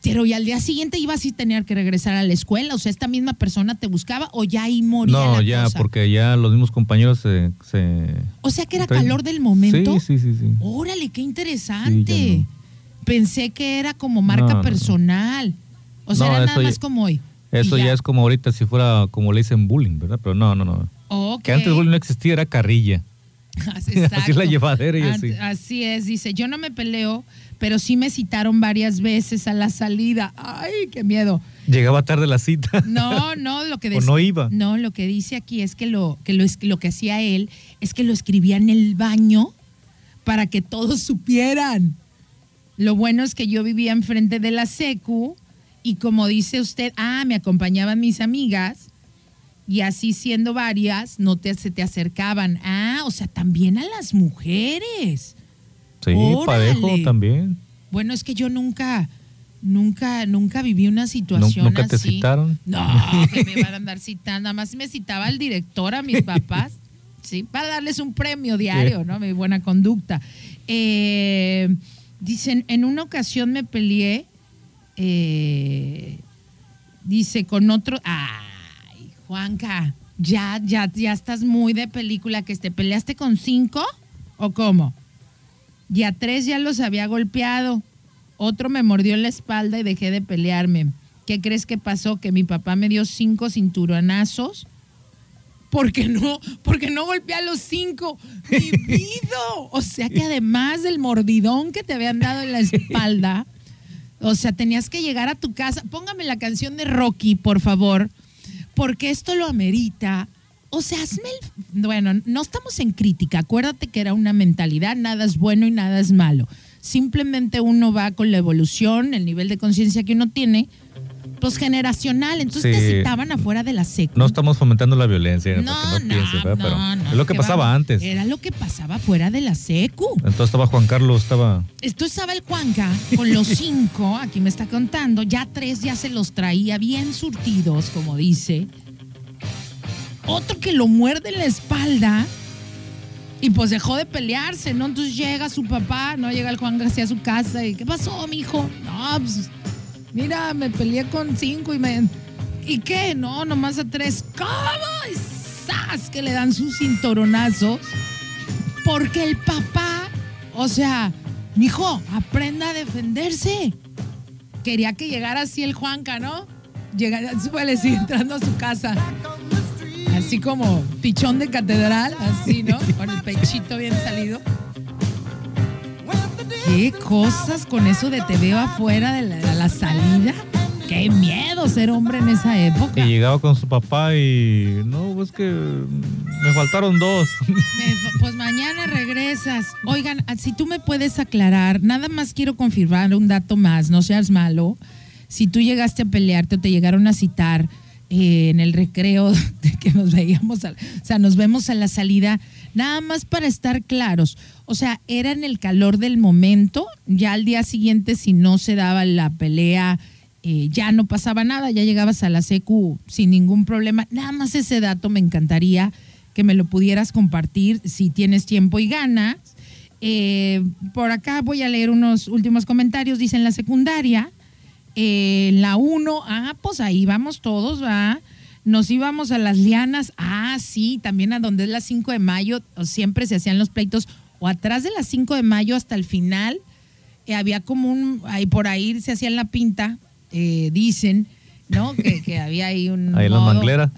pero y al día siguiente ibas y tenías que regresar a la escuela, o sea, esta misma persona te buscaba o ya ahí moría No, la ya, cosa? porque ya los mismos compañeros se... se- O sea, que era calor del momento. Sí, sí, sí, sí. Órale, qué interesante. Sí, ya no. Pensé que era como marca No, personal. O sea, No, era nada ya- más como hoy. Eso ya. es como ahorita si fuera como le dicen bullying, ¿verdad? Pero no, no, no. Que antes bullying no existía, era carrilla. Así Así la llevadera y así. Así es, dice, yo no me peleo, pero sí me citaron varias veces a la salida. Ay, qué miedo. Llegaba tarde la cita. No, no, lo que O no iba. No, lo que dice aquí es que lo que lo, es- lo que hacía él es que lo escribía en el baño para que todos supieran. Lo bueno es que yo vivía enfrente de la secu y como dice usted, ah, me acompañaban mis amigas y así siendo varias, no te, se te acercaban. Ah, o sea, también a las mujeres. Sí, Órale. parejo también. Bueno, es que yo nunca, nunca, nunca viví una situación ¿Nunca te así. citaron? No, que me van a andar citando. Nada más me citaba el director a mis papás, sí, para darles un premio diario, ¿no? Mi buena conducta. Eh, dicen, en una ocasión me peleé, eh, dice, con otro. Ay, Juanca, ya, ya, ya estás muy de película que te peleaste con cinco o cómo? Y a tres ya los había golpeado. Otro me mordió en la espalda y dejé de pelearme. ¿Qué crees que pasó? Que mi papá me dio cinco cinturonazos. Porque no, porque no golpeé a los cinco. ¡Vivido! O sea que además del mordidón que te habían dado en la espalda, o sea, tenías que llegar a tu casa. Póngame la canción de Rocky, por favor, porque esto lo amerita. O sea, hazme el... Bueno, no estamos en crítica. Acuérdate que era una mentalidad. Nada es bueno y nada es malo. Simplemente uno va con la evolución, el nivel de conciencia que uno tiene, pues generacional. Entonces te citaban afuera de la secu. No estamos fomentando la violencia, No, no, no, pienses, Pero no, es lo que ¿qué pasaba va? antes. Era lo que pasaba fuera de la secu. Entonces estaba Juan Carlos, estaba... Esto estaba el Juanca con los cinco, aquí me está contando, ya tres ya se los traía bien surtidos, como dice. Otro que lo muerde en la espalda y pues dejó de pelearse, ¿no? Entonces llega su papá, ¿no? Llega el Juanca hacia su casa y ¿qué pasó, mijo? No, pues mira, me peleé con cinco y me... ¿Y qué? No, nomás a tres. ¿Cómo? Y ¡zas! Que le dan sus cinturonazos. Porque el papá, o sea, mijo, aprenda a defenderse. Quería que llegara así el Juanca, ¿no? Llegara, súbale, sí, entrando a su casa. así como pichón de catedral, así, ¿no? Con el pechito bien salido. ¿Qué cosas con eso de te veo afuera de la, de la salida? Qué miedo ser hombre en esa época. Y llegaba con su papá y no, pues que me faltaron dos. Me- pues mañana regresas. Oigan, ah, si tú me puedes aclarar, nada más quiero confirmar un dato más, no seas malo. Si tú llegaste a pelearte o te llegaron a citar eh, en el recreo de que nos veíamos, a- o sea, nos vemos a la salida, nada más para estar claros. O sea, era en el calor del momento, ya al día siguiente si no se daba la pelea, eh, ya no pasaba nada, ya llegabas a la secu sin ningún problema. Nada más ese dato me encantaría que me lo pudieras compartir si tienes tiempo y ganas. Eh, por acá voy a leer unos últimos comentarios. Dice en la secundaria, eh, la 1, ah, pues ahí vamos todos, ¿va? Nos íbamos a las lianas, ah, sí, también a donde es la 5 de mayo, siempre se hacían los pleitos, o atrás de la 5 de mayo hasta el final, eh, había como un, ahí por ahí se hacían la pinta, eh, dicen, ¿no? Que, que había ahí un... Ahí en la manglera.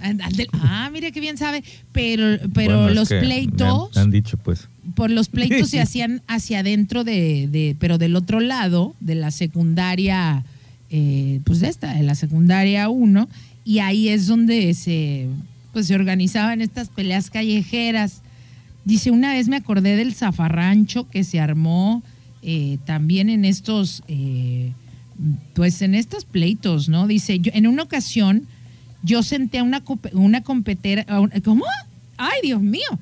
Ah, mire qué bien sabe, pero, pero Bueno, los han- pleitos Me han, dicho, pues. por los pleitos se hacían hacia adentro de, de- pero del otro lado, de la secundaria, eh, pues esta, de la secundaria 1, y ahí es donde se, pues se organizaban estas peleas callejeras. Dice, una vez me acordé del zafarrancho que se armó eh, también en estos, eh, pues en estos pleitos, ¿no? Dice, yo, en una ocasión yo senté a una, una competera, ¿cómo? Ay, Dios mío.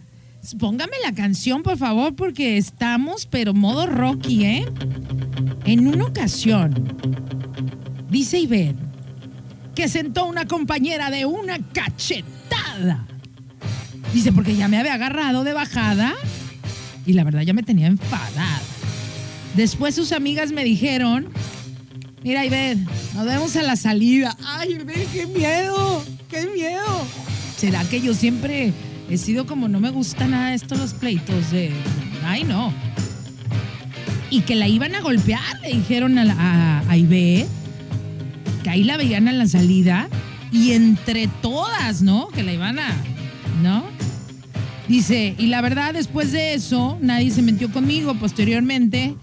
Póngame la canción, por favor, porque estamos, pero modo Rocky, ¿eh? En una ocasión, dice Iber, que sentó una compañera de una cachetada. Dice, porque ya me había agarrado de bajada y la verdad ya me tenía enfadada. Después sus amigas me dijeron, mira Iber, nos vemos a la salida. Ay, Iber, qué miedo, qué miedo. ¿Será que yo siempre he sido como no me gusta nada esto los pleitos de, ay no? Y que la iban a golpear, le dijeron a, la- que ahí la veían a la salida y entre todas, ¿no? Que la iban a, ¿no? Dice, y la verdad, después de eso, nadie se metió conmigo. Posteriormente,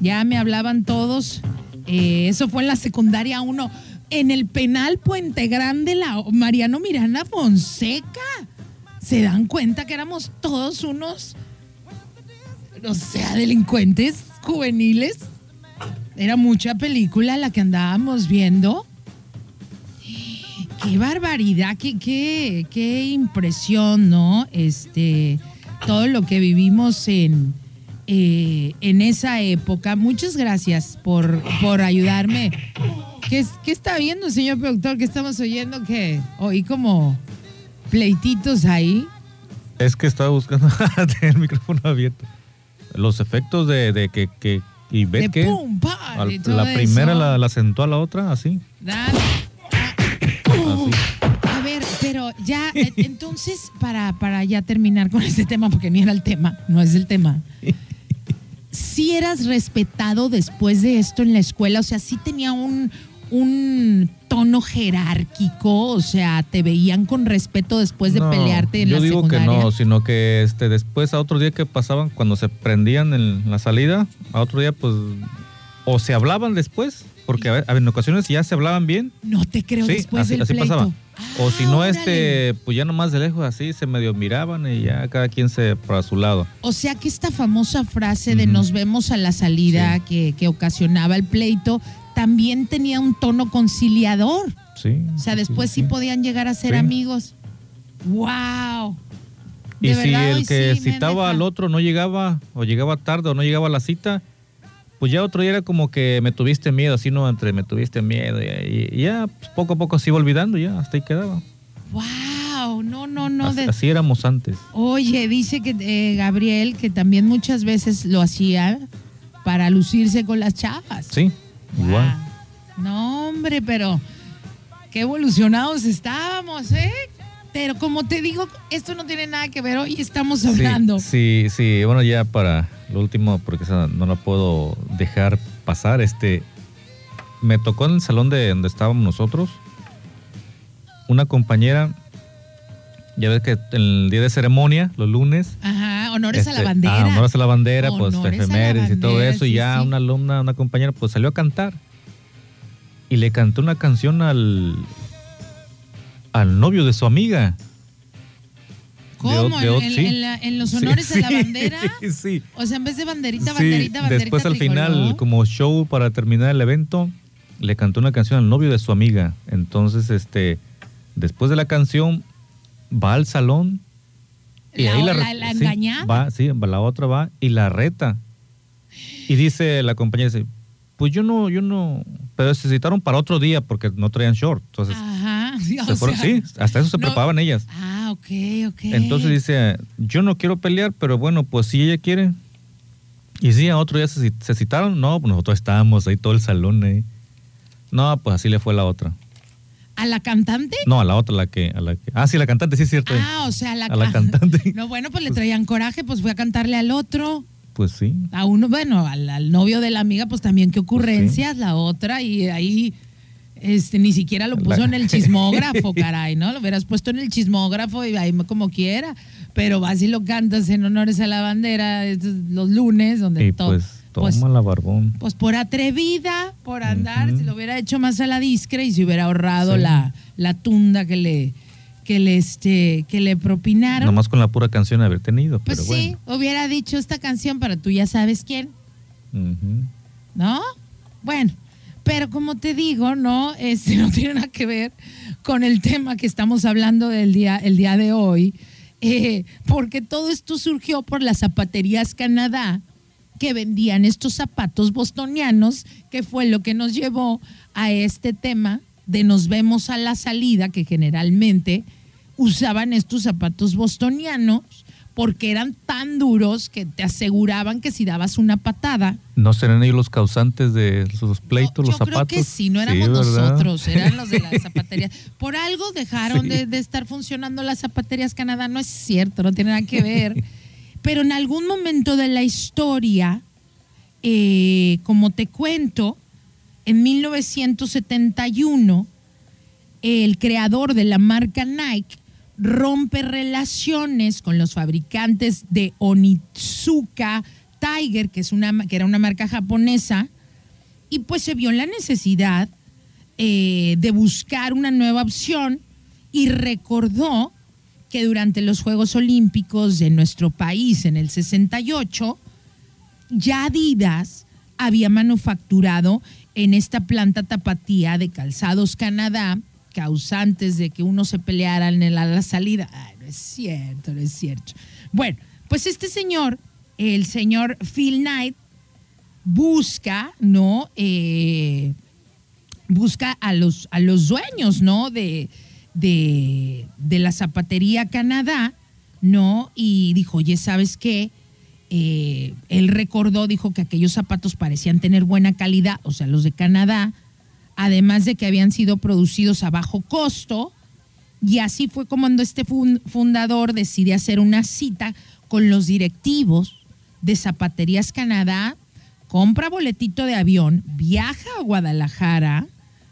ya me hablaban todos. Eh, eso fue en la secundaria 1. En el penal Puente Grande, la Mariano Miranda Fonseca. ¿Se dan cuenta que éramos todos unos, o sea, delincuentes juveniles? Era mucha película la que andábamos viendo. Qué barbaridad, qué, qué, qué impresión, ¿no? Este, todo lo que vivimos en, eh, en esa época. Muchas gracias por, por ayudarme. ¿Qué, ¿Qué está viendo, señor productor? ¿Qué estamos oyendo? Que oí como pleititos ahí. Es que estaba buscando tener el micrófono abierto. Los efectos de, de que y De ves que pum, y la primera la, la sentó a la otra, así. Dale. A ver, pero ya, eh, entonces, para, para ya terminar con este tema, porque ni era el tema, no es el tema. Si eras respetado después de esto en la escuela, o sea, sí tenía un, un tono jerárquico, o sea, te veían con respeto después de No, pelearte en yo la digo secundaria. que no, sino que este después a otro día que pasaban, cuando se prendían en la salida, a otro día pues o se hablaban después, porque a ver, en ocasiones ya se hablaban bien, No te creo sí, después así, del así pleito. pasaba. O Ah, si no, órale. este, pues ya nomás de lejos así se medio miraban y ya cada quien se para su lado. O sea que esta famosa frase de nos vemos a la salida que, que ocasionaba el pleito también tenía un tono conciliador. Sí. O sea, después sí, podían llegar a ser Sí. amigos. ¡Wow! Y De si verdad, hoy el que sí, citaba al otro no llegaba, o llegaba tarde, o no llegaba a la cita, pues ya otro día era como que me tuviste miedo, así no, entre me tuviste miedo, y, y ya pues, poco a poco se iba olvidando, ya hasta ahí quedaba. ¡Wow! No, no, no. así, de- así éramos antes. Oye, dice que eh, Gabriel que también muchas veces lo hacía para lucirse con las chavas. Sí, Wow. igual. No, hombre, pero qué evolucionados estábamos, ¿eh? Pero como te digo, esto no tiene nada que ver. Hoy estamos hablando. Sí, sí, sí, bueno, ya para lo último, porque no la puedo dejar pasar, este, me tocó en el salón de donde estábamos nosotros, una compañera, Ya ves que el día de ceremonia, los lunes. Ajá, honores a la este, bandera. ah, honores a la bandera, pues Honores efemérides y todo eso. y ya sí. una alumna, una compañera, pues salió a cantar. Y le cantó una canción al, al novio de su amiga. ¿Cómo? de ¿En, ot- en- sí. en la- en los honores a la bandera? Sí. O sea, en vez de banderita, banderita, banderita. Después al final, como show para terminar el evento, le cantó una canción al novio de su amiga. Entonces, este, después de la canción, va al salón y La- ahí la, la- la sí, engañada. va, sí, la otra va y la reta. Y dice la compañera, dice, pues yo no, yo no, pero se citaron para otro día porque no traían short. Entonces, Ajá. se fueron- sea, sí, hasta eso se no- preparaban ellas. Ah, ok, ok. Entonces dice, yo no quiero pelear, pero bueno, pues si ella quiere. Y sí, a otro día se, se citaron. No, pues nosotros estábamos ahí todo el salón ahí. No, pues así le fue la otra. ¿A la cantante? No, a la otra, la que, a la que. Ah, sí, la cantante, sí es cierto. Ah, o sea, a la, a la ca- cantante. No, bueno, pues le traían coraje, pues fue a cantarle al otro. Pues sí. A uno, bueno, al, al novio de la amiga, pues también qué ocurrencias, la otra, y ahí este, ni siquiera lo puso La- en el chismógrafo, caray, ¿no? Lo hubieras puesto en el chismógrafo y ahí como quiera. Pero vas y lo cantas en honores a la bandera los lunes, donde Y todo. pues toma pues, la barbón. pues por atrevida, por andar, Ujú. si lo hubiera hecho más a la discre y se hubiera ahorrado Sí. la, la tunda que le, que le, este, que le propinaron. Nomás con la pura canción haber tenido, pues pero sí, hubiera dicho esta canción para tú ya sabes quién. ¿no? Bueno, pero como te digo, no, este no tiene nada que ver con el tema que estamos hablando del día, el día de hoy, eh, porque todo esto surgió por las zapaterías Canadá que vendían estos zapatos bostonianos, que fue lo que nos llevó a este tema de nos vemos a la salida, que generalmente usaban estos zapatos bostonianos porque eran tan duros que te aseguraban que si dabas una patada, ¿No serán ellos los causantes de los pleitos, yo los zapatos? creo que sí, no éramos nosotros, eran los de las zapaterías. Por algo dejaron Sí. de, de estar funcionando las zapaterías Canadá, no es cierto, no tiene nada que ver. Pero en algún momento de la historia, eh, como te cuento, en 1971, el creador de la marca Nike rompe relaciones con los fabricantes de Onitsuka Tiger, que, es una, que era una marca japonesa, y pues se vio la necesidad eh, de buscar una nueva opción y recordó que durante los Juegos Olímpicos de nuestro país en el 68, ya Adidas había manufacturado en esta planta tapatía de Calzados Canadá, causantes de que uno se peleara en la, salida. Ay, no es cierto, no es cierto. Bueno, pues este señor, el señor Phil Knight, busca, ¿no? Eh, busca a los, a los dueños, ¿no? De, de, de la zapatería Canadá, ¿no? Y dijo, oye, ¿sabes qué? Eh, él recordó, dijo que aquellos zapatos parecían tener buena calidad, o sea, los de Canadá, además de que habían sido producidos a bajo costo, y así fue como cuando este fun- fundador decide hacer una cita con los directivos de Zapaterías Canadá, compra boletito de avión, viaja a Guadalajara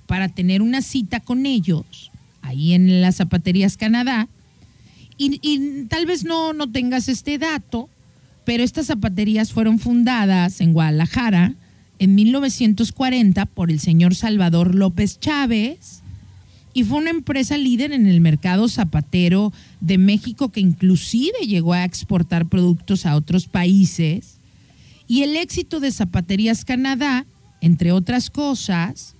para tener una cita con ellos, ahí en las Zapaterías Canadá, y, tal vez no, no tengas este dato, pero estas zapaterías fueron fundadas en Guadalajara en 1940 por el señor Salvador López Chávez y fue una empresa líder en el mercado zapatero de México que inclusive llegó a exportar productos a otros países. Y el éxito de Zapaterías Canadá, entre otras cosas,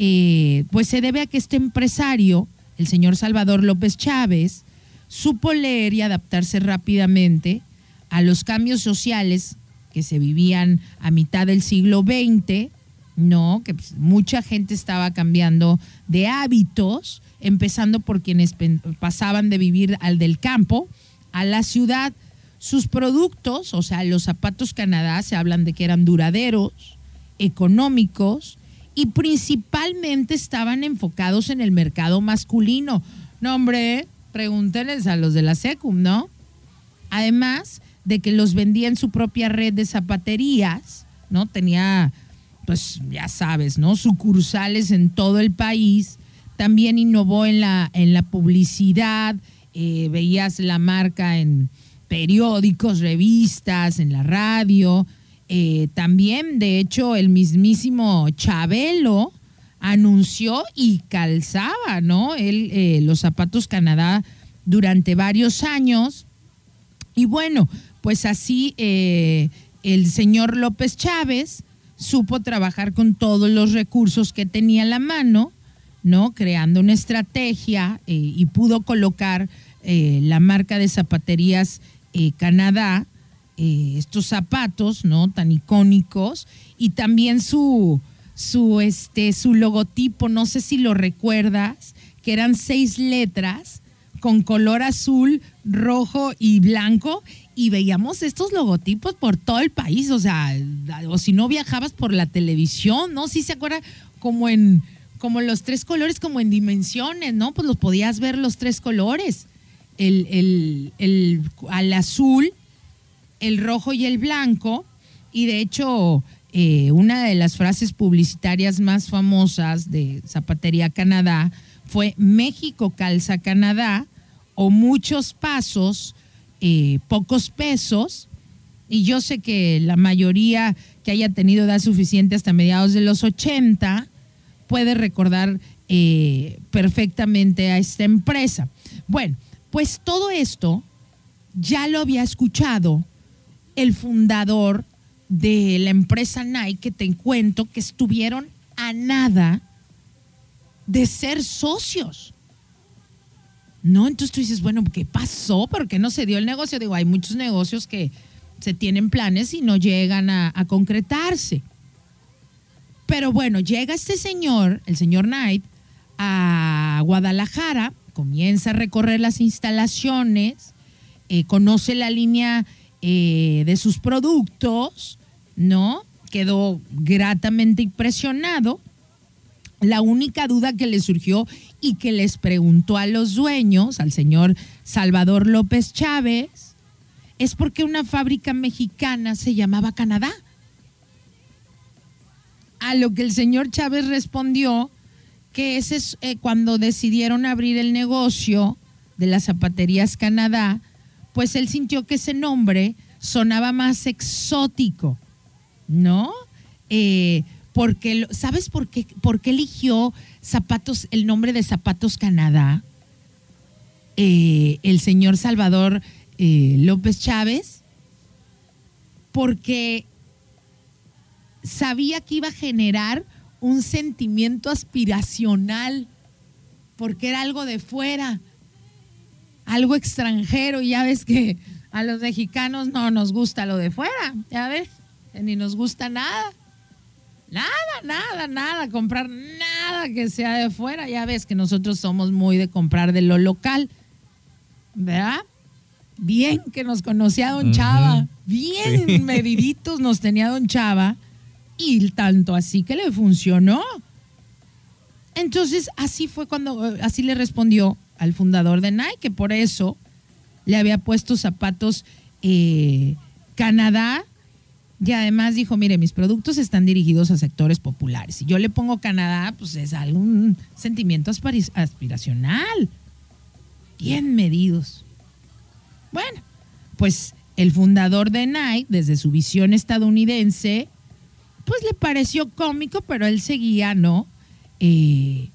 eh, pues se debe a que este empresario, el señor Salvador López Chávez, supo leer y adaptarse rápidamente a los cambios sociales que se vivían a mitad del siglo XX, ¿no? Que pues, mucha gente estaba cambiando de hábitos, empezando por quienes pasaban de vivir al del campo a la ciudad. Sus productos, o sea, los zapatos Canadá, se hablan de que eran duraderos, económicos y principalmente estaban enfocados en el mercado masculino. No, hombre, pregúntenles a los de la SECUM, ¿no? Además de que los vendía en su propia red de zapaterías, ¿no? Tenía, pues ya sabes, ¿no? Sucursales en todo el país. También innovó en la, en la publicidad, eh, veías la marca en periódicos, revistas, en la radio. Eh, también, de hecho, el mismísimo Chabelo anunció y calzaba, ¿no? Él, eh, los zapatos Canadá durante varios años. Y bueno, pues así el señor López Chávez supo trabajar con todos los recursos que tenía a la mano, ¿no? Creando una estrategia y pudo colocar eh, la marca de zapaterías eh, Canadá, eh, estos zapatos, ¿no? Tan icónicos, y también su, su, este, su logotipo, no sé si lo recuerdas, que eran seis letras con color azul, rojo y blanco, y veíamos estos logotipos por todo el país, o sea, o si no viajabas por la televisión, ¿no? Si se acuerda como en como los tres colores, como en dimensiones, ¿no? Pues los podías ver los tres colores el, el, al azul, el rojo y el blanco. Y de hecho, eh, una de las frases publicitarias más famosas de Zapatería Canadá fue México calza Canadá o muchos pasos, eh, pocos pesos. Y yo sé que la mayoría que haya tenido edad suficiente hasta mediados de los 80 puede recordar eh, perfectamente a esta empresa. Bueno, pues todo esto ya lo había escuchado el fundador de la empresa Nike, que te cuento que estuvieron a nada de ser socios. ¿No? Entonces tú dices, bueno, ¿qué pasó? ¿Por qué no se dio el negocio? Digo, hay muchos negocios que se tienen planes y no llegan a, concretarse. Pero bueno, llega este señor, el señor Knight, a Guadalajara comienza a recorrer las instalaciones, eh, conoce la línea eh, de sus productos, ¿no? Quedó gratamente impresionado. La única duda que le surgió y que les preguntó a los dueños, al señor Salvador López Chávez, es porque una fábrica mexicana se llamaba Canadá. A lo que el señor Chávez respondió que ese es eh, cuando decidieron abrir el negocio de las zapaterías Canadá, pues él sintió que ese nombre sonaba más exótico, ¿no? Eh, porque, ¿sabes por qué, por qué eligió zapatos, el nombre de Zapatos Canadá? Eh, el señor Salvador López Chávez, porque sabía que iba a generar un sentimiento aspiracional, porque era algo de fuera, algo extranjero, y ya ves que a los mexicanos no nos gusta lo de fuera, ya ves, ni nos gusta nada. Nada, nada, nada, comprar nada que sea de fuera. Ya ves que nosotros somos muy de comprar de lo local. ¿Verdad? Bien que nos conocía Don Chava. Bien mediditos nos tenía Don Chava y tanto así que le funcionó. Entonces, así fue cuando, así le respondió al fundador de Nike, que por eso le había puesto zapatos eh, Canadá. Y además dijo, mire, mis productos están dirigidos a sectores populares. Si yo le pongo Canadá, pues es algún sentimiento aspiracional. Bien medidos. Bueno, pues el fundador de Nike, desde su visión estadounidense, pues le pareció cómico, pero él seguía, ¿no? Eh,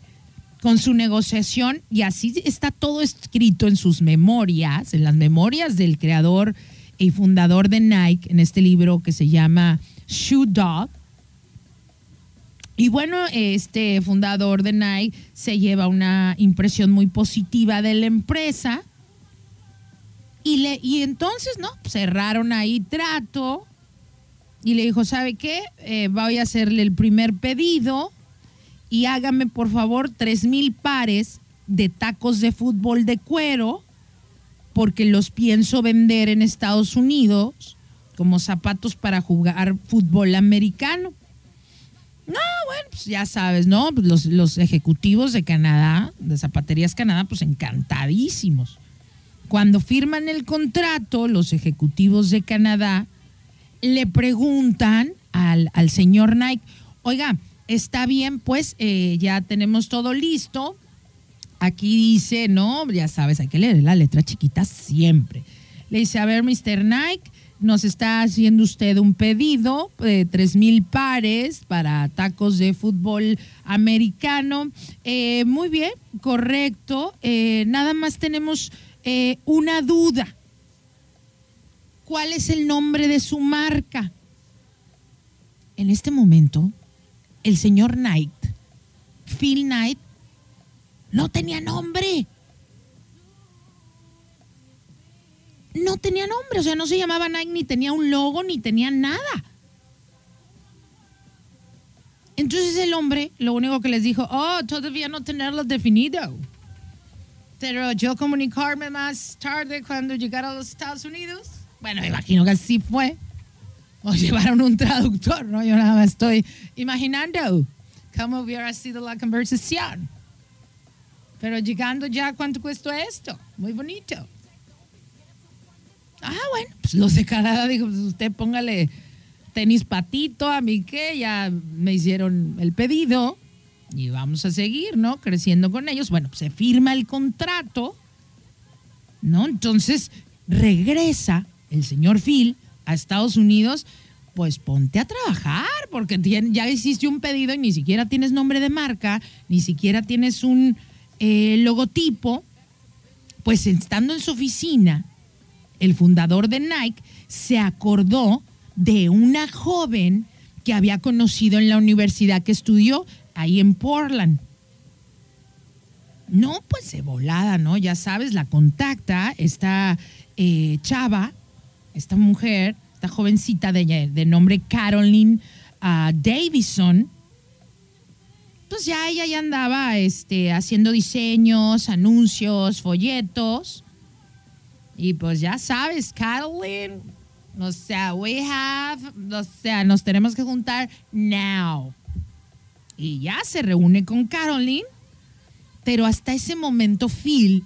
con su negociación y así está todo escrito en sus memorias, en las memorias del creador y fundador de Nike, en este libro que se llama Shoe Dog. Y bueno, este fundador de Nike se lleva una impresión muy positiva de la empresa. Y, le, y entonces, ¿no? Cerraron ahí trato y le dijo, ¿sabe qué? Eh, voy a hacerle el primer pedido y hágame por favor tres mil pares de tacos de fútbol de cuero porque los pienso vender en Estados Unidos como zapatos para jugar fútbol americano. No, bueno, pues ya sabes, ¿no? Pues los, los ejecutivos de Canadá, de Zapaterías Canadá, pues encantadísimos. Cuando firman el contrato, los ejecutivos de Canadá le preguntan al, señor Nike, oiga, está bien, pues eh, ya tenemos todo listo, aquí dice, no, ya sabes, hay que leer la letra chiquita siempre. Le dice, a ver, Mr. Nike, nos está haciendo usted un pedido de tres mil pares para tacos de fútbol americano. Eh, muy bien, correcto. Eh, nada más tenemos eh, una duda. ¿Cuál es el nombre de su marca? En este momento, el señor Knight, Phil Knight, no tenía nombre. no tenía nombre, o sea, no se llamaba Nike, ni tenía un logo, ni tenía nada. Entonces el hombre lo único que les dijo, oh, todavía no tenerlo definido. Pero yo comunicarme más tarde cuando llegara a los Estados Unidos. Bueno, imagino que así fue. O llevaron un traductor, ¿no? Yo nada más estoy imaginando cómo hubiera sido la conversación. Pero llegando ya, ¿cuánto cuesta esto? Muy bonito. Ah, bueno, pues los de Canadá, dijo, pues usted póngale tenis patito a mí que ya me hicieron el pedido y vamos a seguir, ¿no? Creciendo con ellos. Bueno, se firma el contrato, ¿no? Entonces regresa el señor Phil a Estados Unidos, pues ponte a trabajar, porque ya hiciste un pedido y ni siquiera tienes nombre de marca, ni siquiera tienes un eh, logotipo. Pues estando en su oficina, el fundador de Nike, se acordó de una joven que había conocido en la universidad que estudió ahí en Portland. No, pues se volada, ¿no? Ya sabes, la contacta esta eh, chava, esta mujer, esta jovencita de, nombre Caroline uh, Davison. Pues ya ella ya andaba este, haciendo diseños, anuncios, folletos y pues ya sabes, Caroline, o sea, we have, o sea, nos tenemos que juntar now. Y ya se reúne con Caroline, pero hasta ese momento Phil,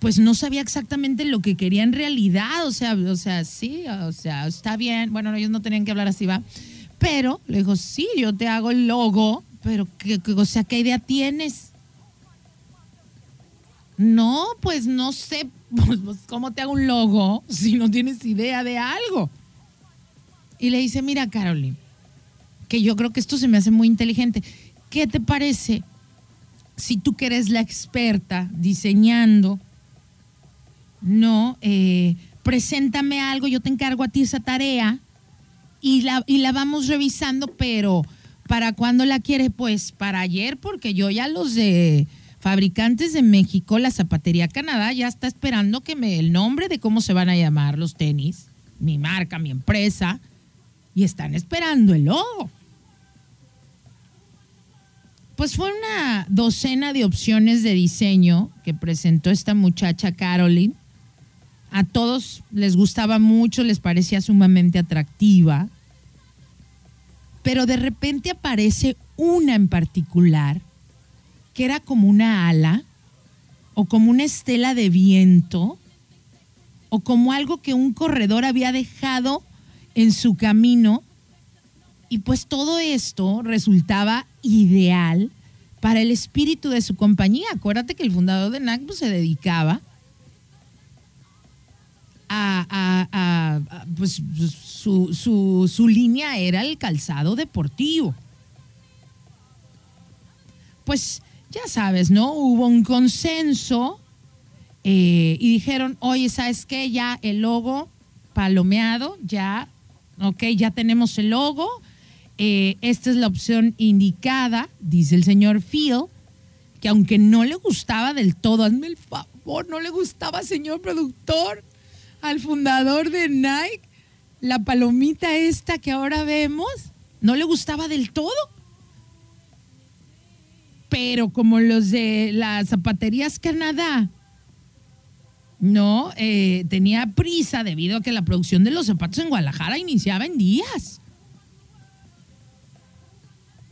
pues no sabía exactamente lo que quería en realidad, o sea, o sea, sí, o sea, está bien, bueno, ellos no tenían que hablar así, va, pero le dijo, sí, yo te hago el logo, pero, ¿qué, o sea, ¿qué idea tienes? No, pues no sé pues, pues, cómo te hago un logo si no tienes idea de algo. Y le dice, mira, Caroline, que yo creo que esto se me hace muy inteligente. ¿Qué te parece si tú que eres la experta diseñando, no, eh, preséntame algo, yo te encargo a ti esa tarea y la, y la vamos revisando, pero ¿para cuándo la quieres? Pues para ayer, porque yo ya los de Fabricantes de México, la Zapatería Canadá ya está esperando que me el nombre de cómo se van a llamar los tenis, mi marca, mi empresa, y están esperando el logo. Pues fue una docena de opciones de diseño que presentó esta muchacha Caroline. A todos les gustaba mucho, les parecía sumamente atractiva. Pero de repente aparece una en particular que era como una ala o como una estela de viento o como algo que un corredor había dejado en su camino. Y pues todo esto resultaba ideal para el espíritu de su compañía. Acuérdate que el fundador de NAC se dedicaba a, pues su, su, su línea era el calzado deportivo. Pues ya sabes, ¿no? Hubo un consenso eh, y dijeron, oye, ¿sabes qué? Ya el logo palomeado, ya, ok, ya tenemos el logo. Eh, esta es la opción indicada, dice el señor Phil, que aunque no le gustaba del todo, hazme el favor, no le gustaba, señor productor, al fundador de Nike, la palomita esta que ahora vemos, no le gustaba del todo pero como los de las zapaterías Canadá, no, eh, tenía prisa debido a que la producción de los zapatos en Guadalajara iniciaba en días.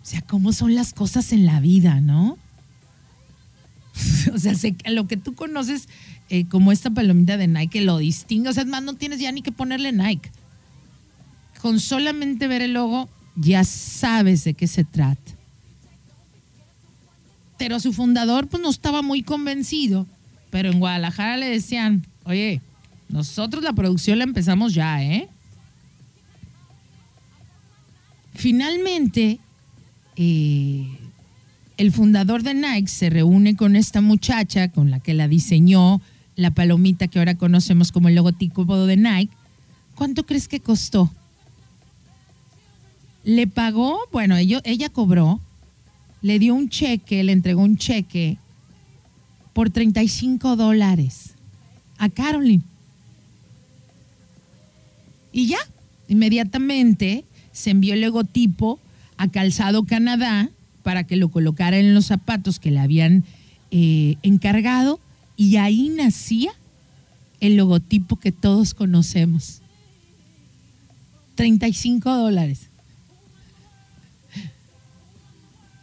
O sea, cómo son las cosas en la vida, ¿no? o sea, lo que tú conoces eh, como esta palomita de Nike lo distingue. O sea, es más, no tienes ya ni que ponerle Nike. Con solamente ver el logo, ya sabes de qué se trata. Pero su fundador pues no estaba muy convencido. Pero en Guadalajara le decían, oye, nosotros la producción la empezamos ya, ¿eh? Finalmente, eh, el fundador de Nike se reúne con esta muchacha con la que la diseñó la palomita que ahora conocemos como el logotipo de Nike. ¿Cuánto crees que costó? Le pagó, bueno, ella cobró, le dio un cheque, le entregó un cheque por 35 dólares a Carolyn. Y ya, inmediatamente se envió el logotipo a Calzado Canadá para que lo colocara en los zapatos que le habían eh, encargado y ahí nacía el logotipo que todos conocemos. 35 dólares.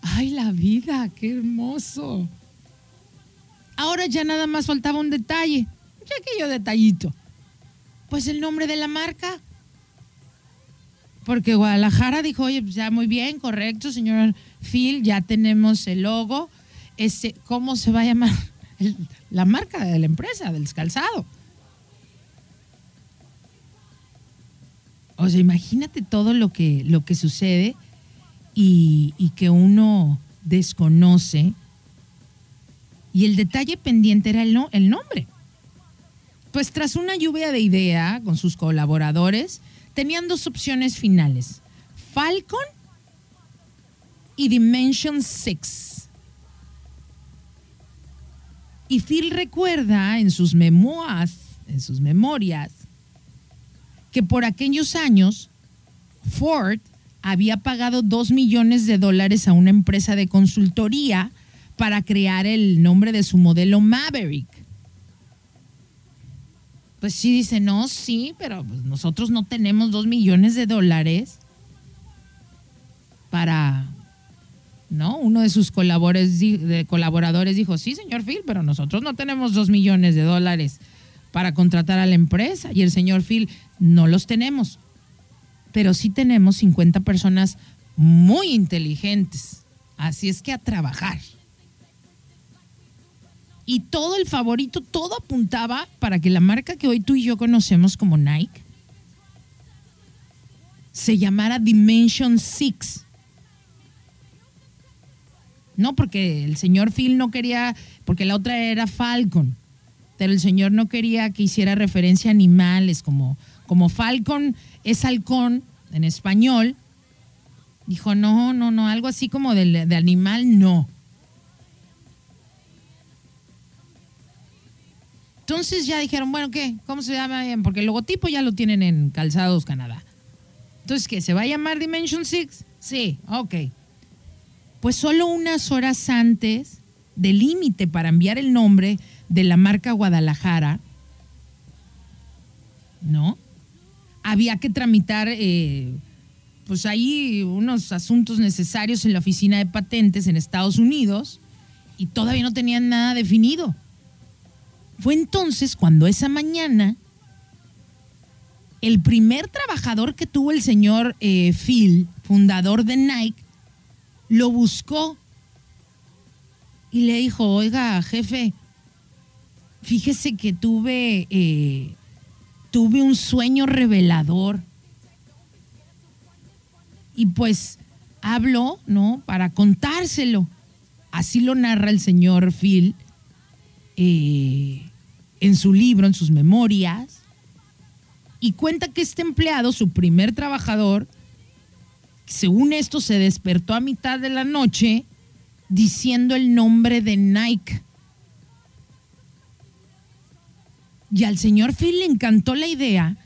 Ay, la vida, qué hermoso. Ahora ya nada más faltaba un detalle. Ya aquello detallito. Pues el nombre de la marca. Porque Guadalajara dijo, oye, pues ya muy bien, correcto, señor Phil, ya tenemos el logo. Este, ¿Cómo se va a llamar la marca de la empresa, del calzado? O sea, imagínate todo lo que, lo que sucede y, que uno desconoce. Y el detalle pendiente era el, el nombre. Pues tras una lluvia de idea con sus colaboradores, tenían dos opciones finales, Falcon y Dimension 6. Y Phil recuerda en sus memoas, en sus memorias, que por aquellos años Ford había pagado dos millones de dólares a una empresa de consultoría para crear el nombre de su modelo Maverick. Pues sí, dice, no, sí, pero pues nosotros no tenemos dos millones de dólares para, ¿no? Uno de sus colaboradores, dijo, sí, señor Phil, pero nosotros no tenemos dos millones de dólares para contratar a la empresa. Y el señor Phil, no los tenemos pero sí tenemos 50 personas muy inteligentes. Así es que a trabajar. Y todo el favorito, todo apuntaba para que la marca que hoy tú y yo conocemos como Nike se llamara Dimension 6. No, porque el señor Phil no quería, porque la otra era Falcon, pero el señor no quería que hiciera referencia a animales como, como Falcon es halcón en español. Dijo, no, no, no, algo así como de, de animal, no. Entonces ya dijeron, bueno, ¿qué? ¿Cómo se llama? Porque el logotipo ya lo tienen en Calzados Canadá. Entonces, ¿qué? ¿Se va a llamar Dimension 6? Sí, ok. Pues solo unas horas antes del límite para enviar el nombre de la marca Guadalajara, ¿no? había que tramitar, eh, pues ahí unos asuntos necesarios en la oficina de patentes en Estados Unidos y todavía no tenían nada definido. Fue entonces cuando esa mañana el primer trabajador que tuvo el señor eh, Phil, fundador de Nike, lo buscó y le dijo, oiga, jefe, fíjese que tuve eh, tuve un sueño revelador. Y pues hablo, ¿no? Para contárselo. Así lo narra el señor Phil eh, en su libro, en sus memorias. Y cuenta que este empleado, su primer trabajador, según esto se despertó a mitad de la noche diciendo el nombre de Nike. Y al señor Phil le encantó la idea.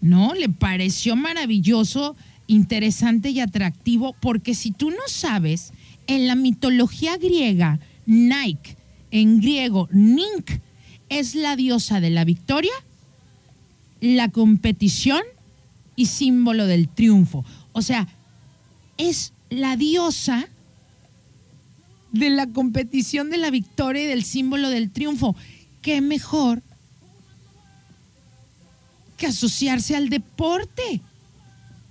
¿No? Le pareció maravilloso, interesante y atractivo, porque si tú no sabes, en la mitología griega, Nike, en griego, Nink, es la diosa de la victoria, la competición y símbolo del triunfo. O sea, es la diosa de la competición de la victoria y del símbolo del triunfo qué mejor que asociarse al deporte.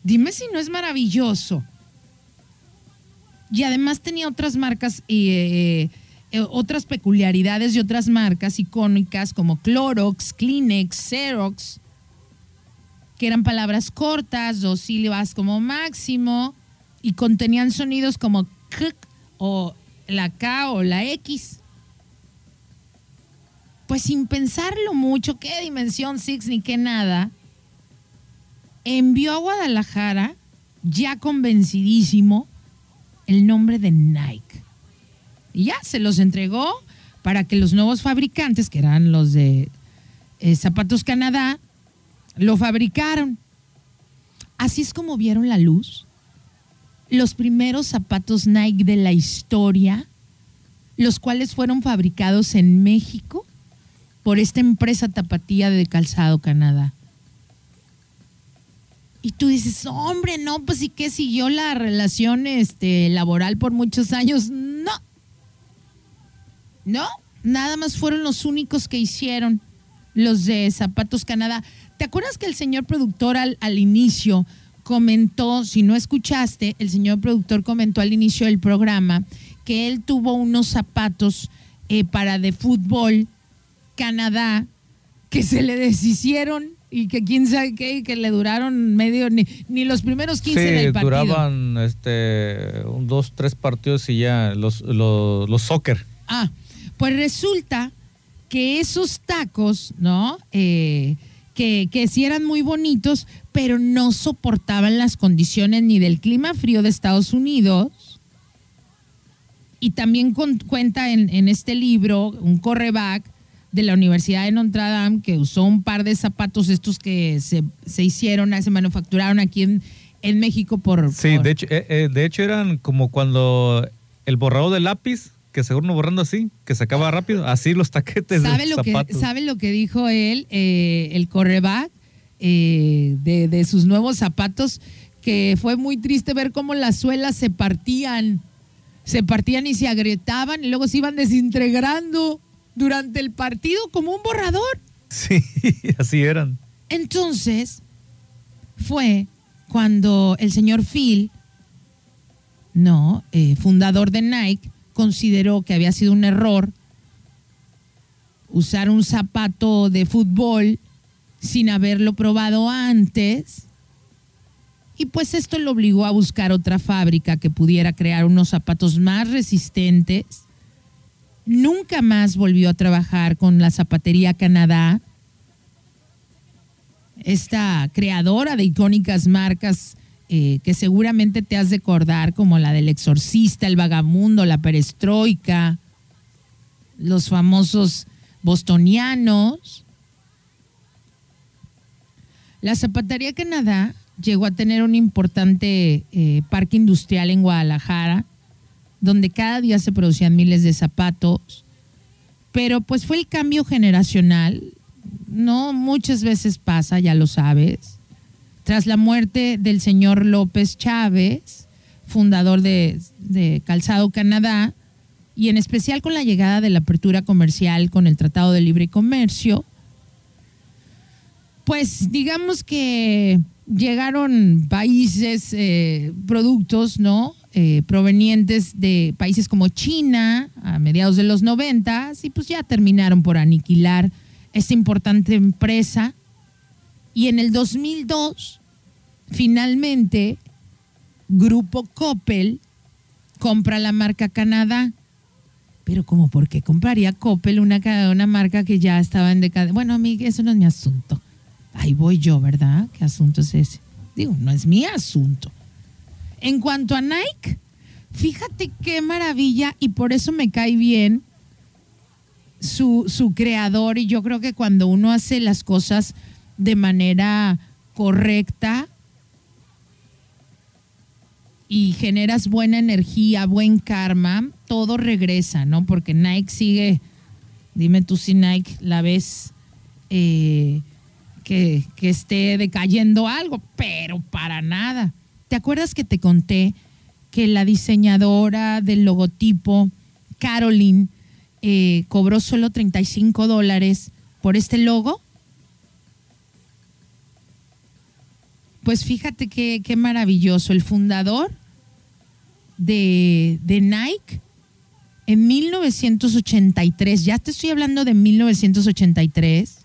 Dime si no es maravilloso. Y además tenía otras marcas y eh, eh, otras peculiaridades y otras marcas icónicas como Clorox, Kleenex, Xerox, que eran palabras cortas, dos sílabas como máximo y contenían sonidos como k o la K o la X. Pues sin pensarlo mucho, qué dimensión Six ni qué nada, envió a Guadalajara, ya convencidísimo, el nombre de Nike. Y ya se los entregó para que los nuevos fabricantes, que eran los de eh, Zapatos Canadá, lo fabricaron. Así es como vieron la luz los primeros zapatos Nike de la historia, los cuales fueron fabricados en México por esta empresa tapatía de Calzado Canadá. Y tú dices, hombre, no, pues sí que siguió la relación este, laboral por muchos años. No. No, nada más fueron los únicos que hicieron los de Zapatos Canadá. ¿Te acuerdas que el señor productor al, al inicio comentó, si no escuchaste, el señor productor comentó al inicio del programa que él tuvo unos zapatos eh, para de fútbol Canadá que se le deshicieron y que quién sabe qué, que le duraron medio, ni, ni los primeros 15 del partido. duraban este, un, dos, tres partidos y ya, los, los, los soccer. Ah, pues resulta que esos tacos, ¿no? Eh, que, que sí eran muy bonitos, pero no soportaban las condiciones ni del clima frío de Estados Unidos. Y también cuenta en, en este libro un correback de la Universidad de Notre Dame que usó un par de zapatos estos que se, se hicieron, se manufacturaron aquí en, en México por... Sí, De, hecho, eh, eh, de hecho eran como cuando el borrado de lápiz, que seguro borrando así, que se acaba rápido, así los taquetes ¿Sabe de lo zapatos. Que, ¿Sabe lo que dijo él, eh, el correback, eh, de, de sus nuevos zapatos? Que fue muy triste ver cómo las suelas se partían, se partían y se agrietaban y luego se iban desintegrando durante el partido como un borrador. Sí, así eran. Entonces, fue cuando el señor Phil, no, eh, fundador de Nike, consideró que había sido un error usar un zapato de fútbol sin haberlo probado antes. Y pues esto lo obligó a buscar otra fábrica que pudiera crear unos zapatos más resistentes nunca más volvió a trabajar con la Zapatería Canadá, esta creadora de icónicas marcas eh, que seguramente te has de acordar, como la del exorcista, el vagamundo, la perestroika, los famosos bostonianos. La Zapatería Canadá llegó a tener un importante eh, parque industrial en Guadalajara, donde cada día se producían miles de zapatos, pero pues fue el cambio generacional, no muchas veces pasa, ya lo sabes. Tras la muerte del señor López Chávez, fundador de, Calzado Canadá, y en especial con la llegada de la apertura comercial con el Tratado de Libre Comercio, pues digamos que llegaron países, eh, productos, ¿no? Eh, provenientes de países como China a mediados de los 90 y pues ya terminaron por aniquilar esta importante empresa. Y en el 2002, finalmente, Grupo Coppel compra la marca Canadá. Pero como, ¿por qué compraría Coppel una, una marca que ya estaba en decadencia? Bueno, a mí eso no es mi asunto. Ahí voy yo, ¿verdad? ¿Qué asunto es ese? Digo, no es mi asunto. En cuanto a Nike, fíjate qué maravilla y por eso me cae bien su, su creador y yo creo que cuando uno hace las cosas de manera correcta y generas buena energía, buen karma, todo regresa, ¿no? Porque Nike sigue, dime tú si Nike la ves eh, que, que esté decayendo algo, pero para nada. ¿Te acuerdas que te conté que la diseñadora del logotipo, Caroline, eh, cobró solo 35 dólares por este logo? Pues fíjate qué, qué maravilloso. El fundador de, de Nike en 1983, ya te estoy hablando de 1983,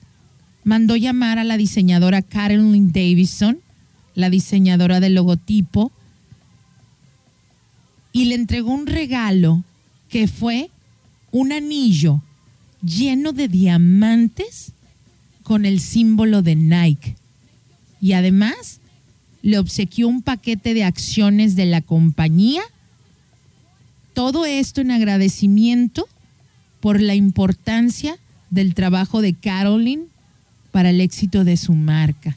mandó llamar a la diseñadora Carolyn Davison, la diseñadora del logotipo, y le entregó un regalo que fue un anillo lleno de diamantes con el símbolo de Nike. Y además le obsequió un paquete de acciones de la compañía. Todo esto en agradecimiento por la importancia del trabajo de Carolyn para el éxito de su marca.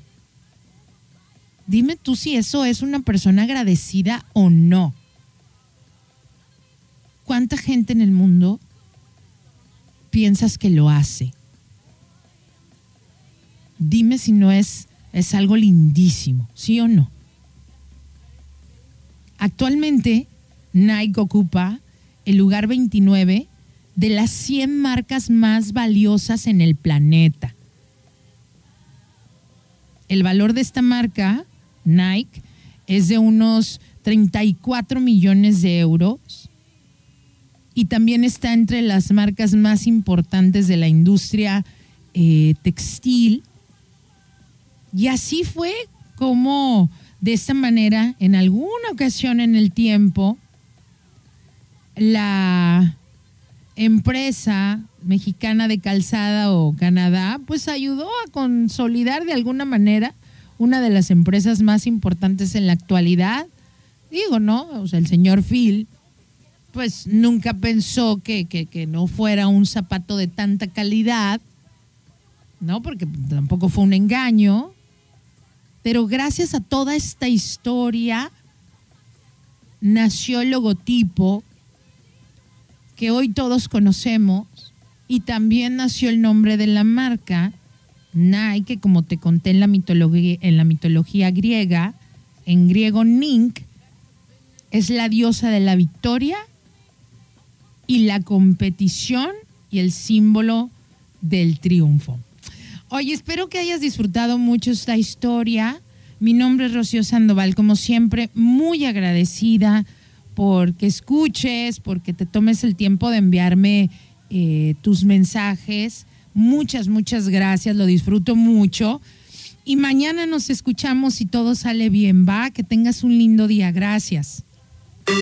Dime tú si eso es una persona agradecida o no. ¿Cuánta gente en el mundo piensas que lo hace? Dime si no es, es algo lindísimo, ¿sí o no? Actualmente, Nike ocupa el lugar 29 de las 100 marcas más valiosas en el planeta. El valor de esta marca, Nike, es de unos 34 millones de euros y también está entre las marcas más importantes de la industria eh, textil. Y así fue como de esta manera, en alguna ocasión en el tiempo, la empresa mexicana de calzada o Canadá, pues ayudó a consolidar de alguna manera una de las empresas más importantes en la actualidad. Digo, ¿no? O sea, el señor Phil pues nunca pensó que, no fuera un zapato de tanta calidad, ¿no? Porque tampoco fue un engaño. Pero gracias a toda esta historia nació el logotipo que hoy todos conocemos y también nació el nombre de la marca, Nike, que como te conté en la mitología, en la mitología griega, en griego Nink, es la diosa de la victoria y la competición y el símbolo del triunfo. Oye, espero que hayas disfrutado mucho esta historia. Mi nombre es Rocío Sandoval, como siempre, muy agradecida porque escuches, porque te tomes el tiempo de enviarme eh, tus mensajes. Muchas, muchas gracias, lo disfruto mucho. Y mañana nos escuchamos si todo sale bien, va, que tengas un lindo día. Gracias.